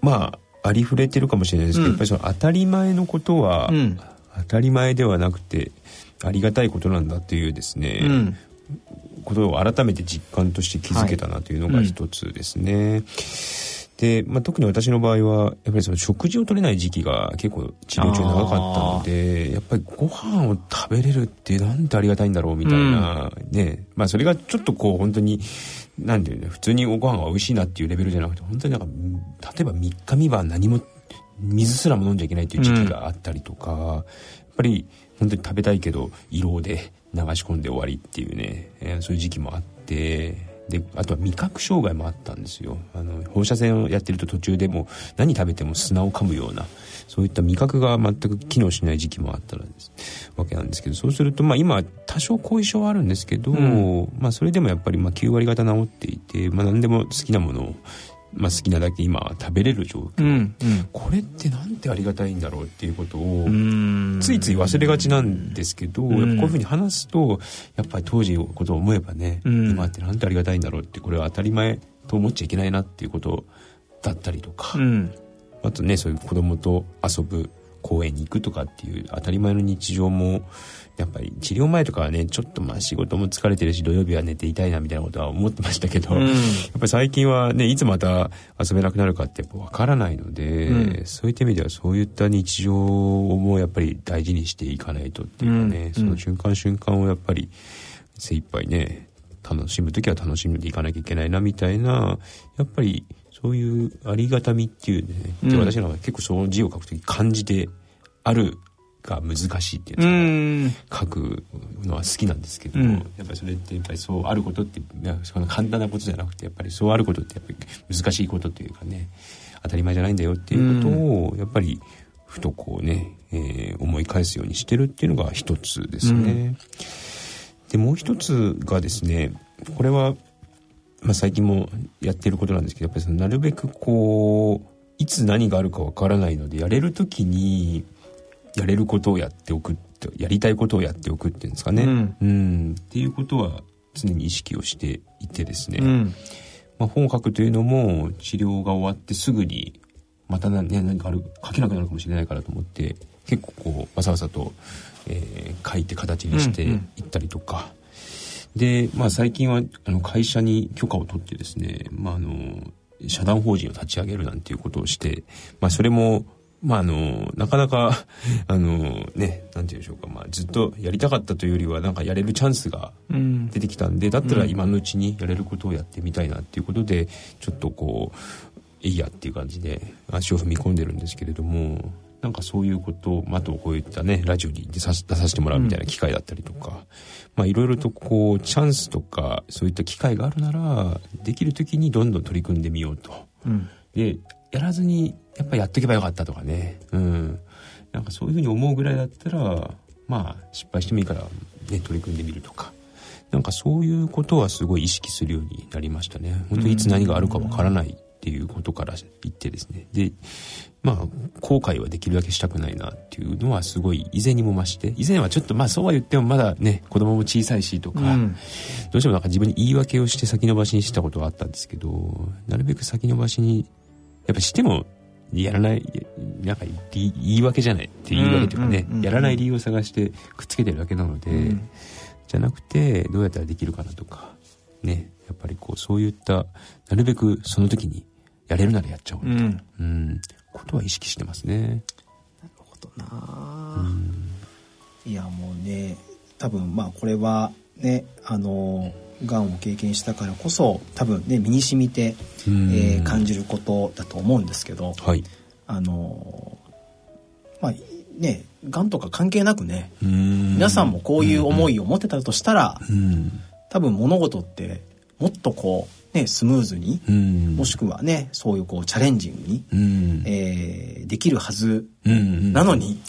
まあありふれてるかもしれないですけど、うん、やっぱりその当たり前のことは、うん、当たり前ではなくてありがたいことなんだというですね、うん、ことを改めて実感として気づけたなというのが一つですね。はいで、まあ、特に私の場合はやっぱりその食事を取れない時期が結構治療中長かったのでやっぱりご飯を食べれるってなんてありがたいんだろうみたいな、うん、ね。まあそれがちょっとこう本当になんていうね普通にご飯が美味しいなっていうレベルじゃなくて本当になんか例えば3日3晩何も水すらも飲んじゃいけないっていう時期があったりとか、うん、やっぱり本当に食べたいけど胃ろうで流し込んで終わりっていうね、えー、そういう時期もあってであとは味覚障害もあったんですよ。あの放射線をやってると途中でも何食べても砂を噛むようなそういった味覚が全く機能しない時期もあったらです。わけなんですけどそうするとまあ今多少後遺症はあるんですけど、うん、まあそれでもやっぱりまあ9割方治っていて、まあ、何でも好きなものをまあ、好きなだけ今食べれる状況、うんうん。これってなんてありがたいんだろうっていうことをついつい忘れがちなんですけど、ん。やっぱこういうふうに話すとやっぱり当時のことを思えばね、うん。今ってなんてありがたいんだろうってこれは当たり前と思っちゃいけないなっていうことだったりとか、うん。あとねそういう子供と遊ぶ公園に行くとかっていう当たり前の日常もやっぱり治療前とかはねちょっとまあ仕事も疲れてるし土曜日は寝ていたいなみたいなことは思ってましたけど、うん。やっぱり最近はねいつまた遊べなくなるかってやっぱ分からないので、うん。そういった意味ではそういった日常もやっぱり大事にしていかないとっていうかね、うん。その瞬間瞬間をやっぱり精一杯ね楽しむ時は楽しんでいかなきゃいけないなみたいなやっぱりそういうありがたみっていうね、でうん。私のは結構その字を書く時漢字であるが難しいっていう書くのは好きなんですけど、うん。やっぱりそれってやっぱりそうあることってその簡単なことじゃなくてやっぱりそうあることってやっぱり難しいことっていうかね当たり前じゃないんだよっていうことをやっぱりふとこうね、えー思い返すようにしてるっていうのが一つですね。でもう一つがですねこれは、まあ、最近もやってることなんですけどやっぱりそのなるべくこういつ何があるかわからないのでやれる時にやれることをやっておくってやりたいことをやっておくっていうんですかね、うん。うん。っていうことは常に意識をしていてですね、うん。まあ、本を書くというのも治療が終わってすぐにまた何,、ね、何かある書けなくなるかもしれないからと思って結構こうわさわさと、えー書いて形にしていったりとか、で、まあ、最近はあの会社に許可を取ってですね、まあ、あの社団法人を立ち上げるなんていうことをして、まあ、それもまああのなかなかあのねなんて言うんでしょうか、まあ、ずっとやりたかったというよりはなんかやれるチャンスがうん。出てきたんでだったら今のうちにやれることをやってみたいなっていうことでちょっとこういいやっていう感じで足を踏み込んでるんですけれどもなんかそういうことあとこういったねラジオに出さ出させてもらうみたいな機会だったりとか、まあいろいろとこうチャンスとかそういった機会があるならできる時にどんどん取り組んでみようと。うん。でやらずにやっぱやっとけばよかったとかね。うん。なんかそういうふうに思うぐらいだったらまあ失敗してもいいから、ね、取り組んでみるとか。なんかそういうことはすごい意識するようになりましたね。本当にいつ何があるかわからないっていうことから言ってですね。でまあ後悔はできるだけしたくないなっていうのはすごい以前にも増して以前はちょっとまあそうは言ってもまだね子供も小さいしとか、うん。どうしてもなんか自分に言い訳をして先延ばしにしたことがあったんですけどなるべく先延ばしにやっぱしてもやらないなんか言い訳じゃないって言い訳というかね、うんうんうんやらない理由を探してくっつけてるだけなので、うん。じゃなくてどうやったらできるかなとかねやっぱりこうそういったなるべくその時にやれるならやっちゃおうみたいな、うん。ことは意識してますね。なるほどな、いやもうね多分まあこれはねあのがんを経験したからこそ多分ね身に染みて、うん。えー感じることだと思うんですけどはい。あのまあねがんとか関係なくね皆皆さんもこういう思いを持ってたとしたら、うん。多分物事ってもっとこうねスムーズに、うん。もしくはねそういうこうチャレンジングに、うん。えーできるはずうんなのに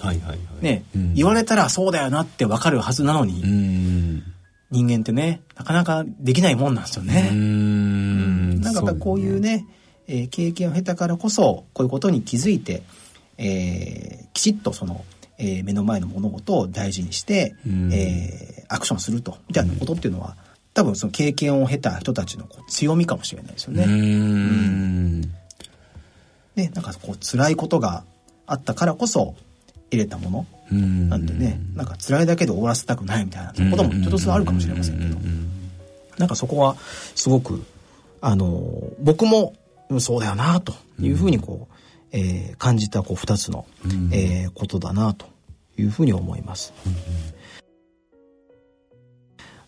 言われたらそうだよなってわかるはずなのに、うん人間ってねなかなかできないもんなんですようね。ん。なんかやっぱこういうねえー経験を経たからこそこういうことに気づいて、えーきちっとその、えー目の前の物事を大事にして、うん。えーアクションすると。みたいなことっていうのは、多分その経験を経た人たちのこう強みかもしれないですよね。うん。ねなんかこう辛いことがあったからこそ得れたもの。うんなんでね、なんか辛いだけで終わらせたくないみたいなこともちょっとずつあるかもしれませんけど、なんかそこはすごく、あの、僕もうんそうだよなというふうにこう、えー感じたこう二つの、うん。えーことだなというふうに思います。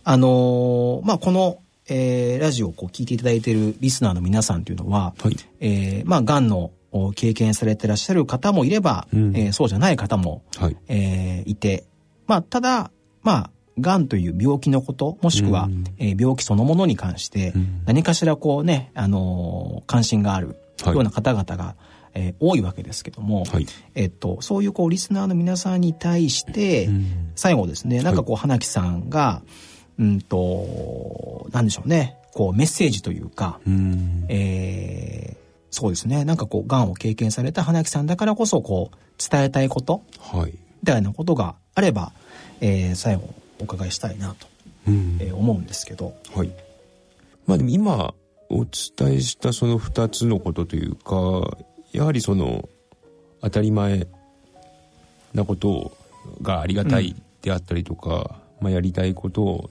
あのーまあ、この、えーラジオをこう聞いていただいているリスナーの皆さんというのは、はい。えーまあ、がんのお経験されてらっしゃる方もいれば、うん。えーそうじゃない方も、はい。えーいて、まあ、ただ、まあ、がんという病気のこと、もしくは、うん。えー病気そのものに関してうん、何かしらこうね、あのー関心があるはい。ような方々が、えー多いわけですけども、はい。えっと、そういうこう、リスナーの皆さんに対して、うん。最後ですね、なんかこう、花木さんが、うんと、なんでしょうね、こう、メッセージというか、うん。えーそうですね。なんかこう、癌を経験された花木さんだからこそ、こう、伝えたいこと、はい。みたいなことがあれば、えー、最後、お伺いしたいなと、うん、えー、思うんですけど。はい。まあでも今、お伝えしたその2つのことというか、やはりその、当たり前なことがありがたいであったりとか、うん、まあやりたいことを、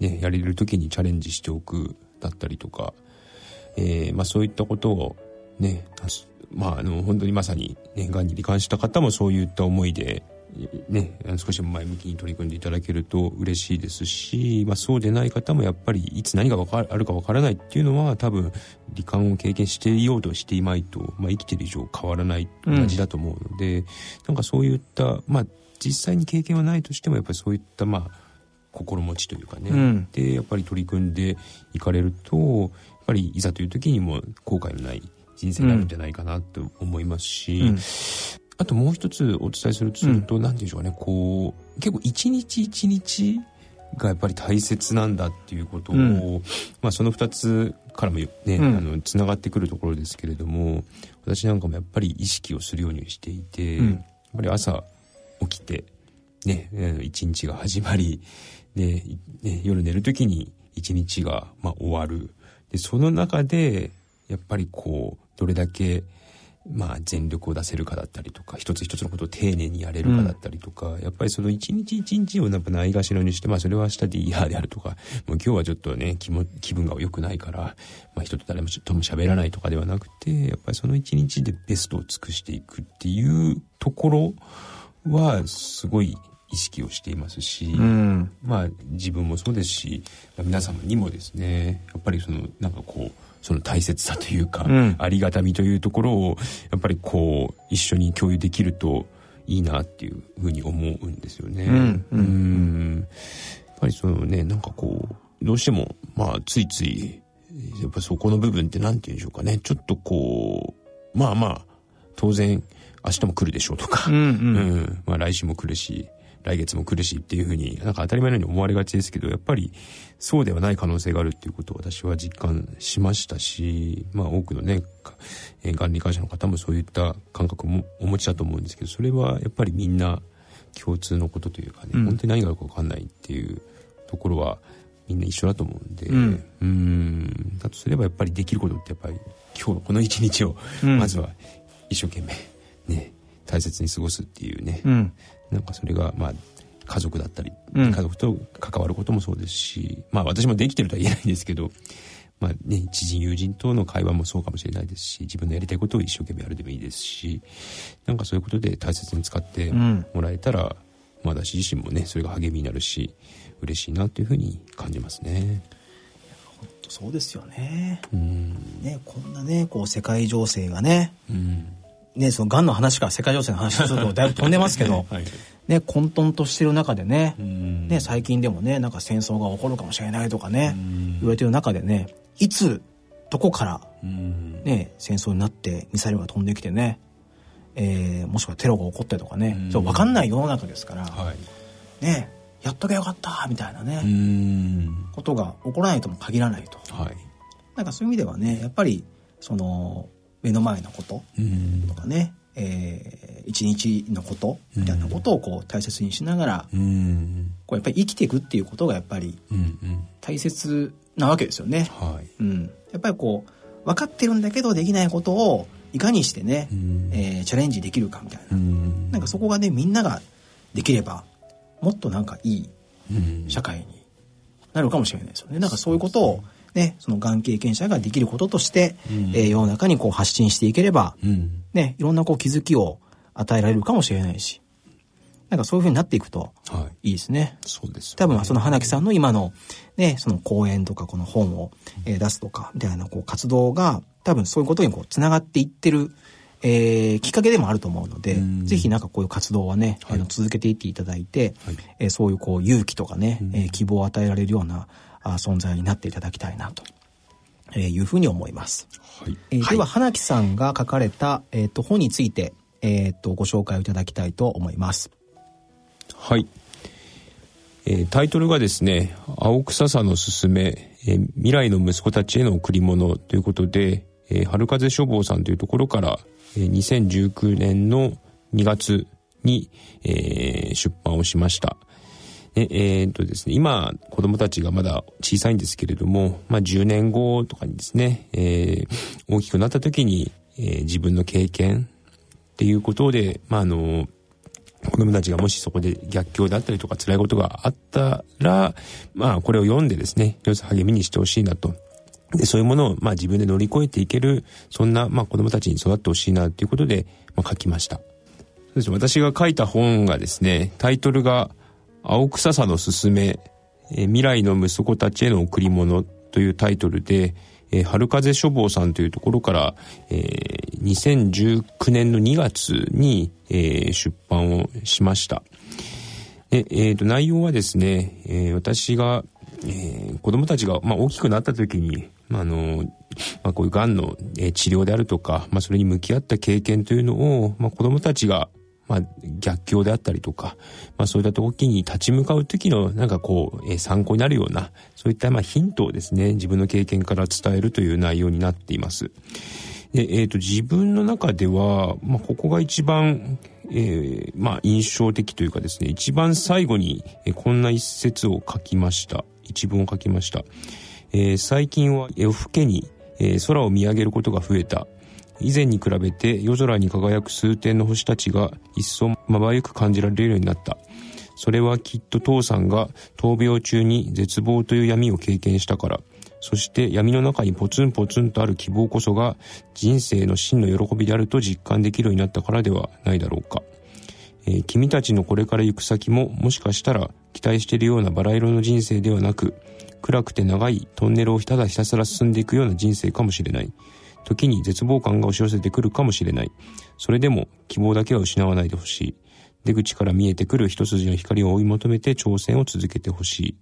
ね、やれる時にチャレンジしておくだったりとか、えー、まあそういったことをね、まああの本当にまさにね、がんに罹患した方もそういった思いで、ね、少し前向きに取り組んでいただけると嬉しいですし、まあ、そうでない方もやっぱりいつ何がかあるかわからないっていうのは多分罹患を経験していようとしていまいと、まあ、生きてる以上変わらない同じだと思うので、うん、なんかそういった、まあ、実際に経験はないとしてもやっぱりそういったまあ心持ちというかね、うん、でやっぱり取り組んでいかれるとやっぱりいざという時にも後悔のない人生になるんじゃないかなと思いますし、うん、あともう一つお伝えするとすると、うん、なんていうんでしょうかねこう結構一日一日がやっぱり大切なんだっていうことを、うん、まあ、その2つからもね、うん、あのつながってくるところですけれども私なんかもやっぱり意識をするようにしていて、うん、やっぱり朝起きてね一日が始まりで、ね、夜寝る時に一日が、まあ、終わる。でその中でやっぱりこうどれだけまあ、全力を出せるかだったりとか一つ一つのことを丁寧にやれるかだったりとか、うん、やっぱりその一日一日をなんかないがしろにして、まあ、それは明日でいいやであるとかもう今日はちょっとね気も気分が良くないから、まあ、人と誰もとも喋らないとかではなくてやっぱりその一日でベストを尽くしていくっていうところはすごい意識をしていますし、うん、まあ自分もそうですし、まあ、皆様にもですねやっぱりそのなんかこうその大切さというか、うん、ありがたみというところをやっぱりこう一緒に共有できるといいなっていうふうに思うんですよね。うん、うん、やっぱりそのねなんかこうどうしてもまあついついやっぱそこの部分って何て言うんでしょうかね。ちょっとこうまあまあ当然明日も来るでしょうとか、うん、うん、まあ来週も来るし来月も来るしっていうふうになんか当たり前のように思われがちですけどやっぱりそうではない可能性があるっていうことを私は実感しましたしまあ多くのねがん罹患者の方もそういった感覚もお持ちだと思うんですけどそれはやっぱりみんな共通のことというかね、うん、本当に何があるか分かんないっていうところはみんな一緒だと思うんで、うん、うんだとすればやっぱりできることってやっぱり今日のこの一日をまずは一生懸命ね大切に過ごすっていうね、うん、なんかそれがまあ家族だったり、家族と関わることもそうですしまあ私もできてるとは言えないんですけどまあね、知人友人との会話もそうかもしれないですし自分のやりたいことを一生懸命やるでもいいですしなんかそういうことで大切に使ってもらえたら、うん、まあ私自身もねそれが励みになるし嬉しいなというふうに感じますね。本当そうですよね。うん、ねこんなねこう世界情勢がね、うん、ね、その癌の話から世界情勢の話するとだいぶ飛んでますけど、はい、ね、混沌としてる中でねね最近でもねなんか戦争が起こるかもしれないとかね言われてる中でねいつどこから、ね、戦争になってミサイルが飛んできてね、えー、もしくはテロが起こってとかね分かんない世の中ですから、はい、ねやっとけよかったみたいなねことが起こらないとも限らないと、はい、なんかそういう意味ではねやっぱりその目の前のこととかね、えー、一日のことみたいなことをこう大切にしながら、こうやっぱり生きていくっていうことがやっぱり大切なわけですよね。はい、うん、やっぱりこう分かってるんだけどできないことをいかにしてね、えー、チャレンジできるかみたいな、なんかそこがねみんなができればもっとなんかいい社会になるかもしれないですよね。なんかそういうことをね、そのがん経験者ができることとして、うん、えー、世の中にこう発信していければ、うん、ね、いろんなこう気づきを与えられるかもしれないし、なんかそういうふうになっていくとい。いですね。はい、そうです、ね、多分その花木さんの今のね、その講演とかこの本を、えー、出すとかみたいなこう活動が多分そういうことにこうつながっていってる、えー、きっかけでもあると思うので、ぜひなんかこういう活動はね、はい、あの続けていっていただいて、はい、えー、そういうこう勇気とかね、えー、希望を与えられるような存在になっていただきたいなと。えいうふうに思います。はい、えー、では、花木さんが書かれた、えーと、本について、えーと、ご紹介をいただきたいと思います。はい。えー、タイトルがですね「青臭さのすすめ、えー、未来の息子たちへの贈り物」ということで、えー、春風書房さんというところから、えー、2019年の2月に、えー、出版をしました。えー、っとですね、今、子供たちがまだ小さいんですけれども、まあ、10年後とかにですね、えー、大きくなった時に、えー、自分の経験っていうことで、まあ、あの、子供たちがもしそこで逆境だったりとか辛いことがあったら、まあ、これを読んでですね、要するに励みにしてほしいなと。で、そういうものを、まあ、自分で乗り越えていける、そんな、まあ、子供たちに育ってほしいなということで、まあ、書きました。そうです私が書いた本がですね、タイトルが、青臭さのすすめ、未来の息子たちへの贈り物というタイトルで、え、春風書房さんというところから、えー、2019年の2月に、えー、出版をしました。えーと、内容はですね、えー、私が、えー、子供たちが、まあ、大きくなった時に、あ、の、まあ、こういう癌の、治療であるとか、まあ、それに向き合った経験というのを、まあ、子供たちが、まあ、逆境であったりとか、まあ、そういった時に立ち向かう時の、なんかこう、えー、参考になるような、そういった、まあ、ヒントをですね、自分の経験から伝えるという内容になっています。で、えっ、ー、と、自分の中では、まあ、ここが一番、えー、まあ、印象的というかですね、一番最後に、え、こんな一節を書きました。一文を書きました。えー、最近は夜更けに、えー、空を見上げることが増えた。以前に比べて夜空に輝く数点の星たちが一層まばゆく感じられるようになった。それはきっと父さんが闘病中に絶望という闇を経験したから。そして闇の中にポツンポツンとある希望こそが人生の真の喜びであると実感できるようになったからではないだろうか。えー、君たちのこれから行く先ももしかしたら期待しているようなバラ色の人生ではなく、暗くて長いトンネルをただひたすら進んでいくような人生かもしれない。時に絶望感が押し寄せてくるかもしれない。それでも希望だけは失わないでほしい。出口から見えてくる一筋の光を追い求めて挑戦を続けてほしい。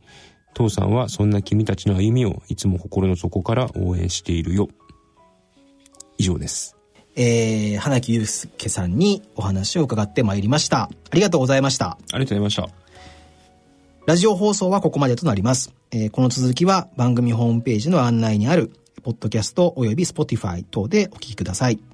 父さんはそんな君たちの歩みをいつも心の底から応援しているよ。以上です。えー、花木祐介さんにお話を伺ってまいりました。ありがとうございました。ありがとうございました。ラジオ放送はここまでとなります。えー、この続きは番組ホームページの案内にあるポッドキャストおよび Spotify 等でお聞きください。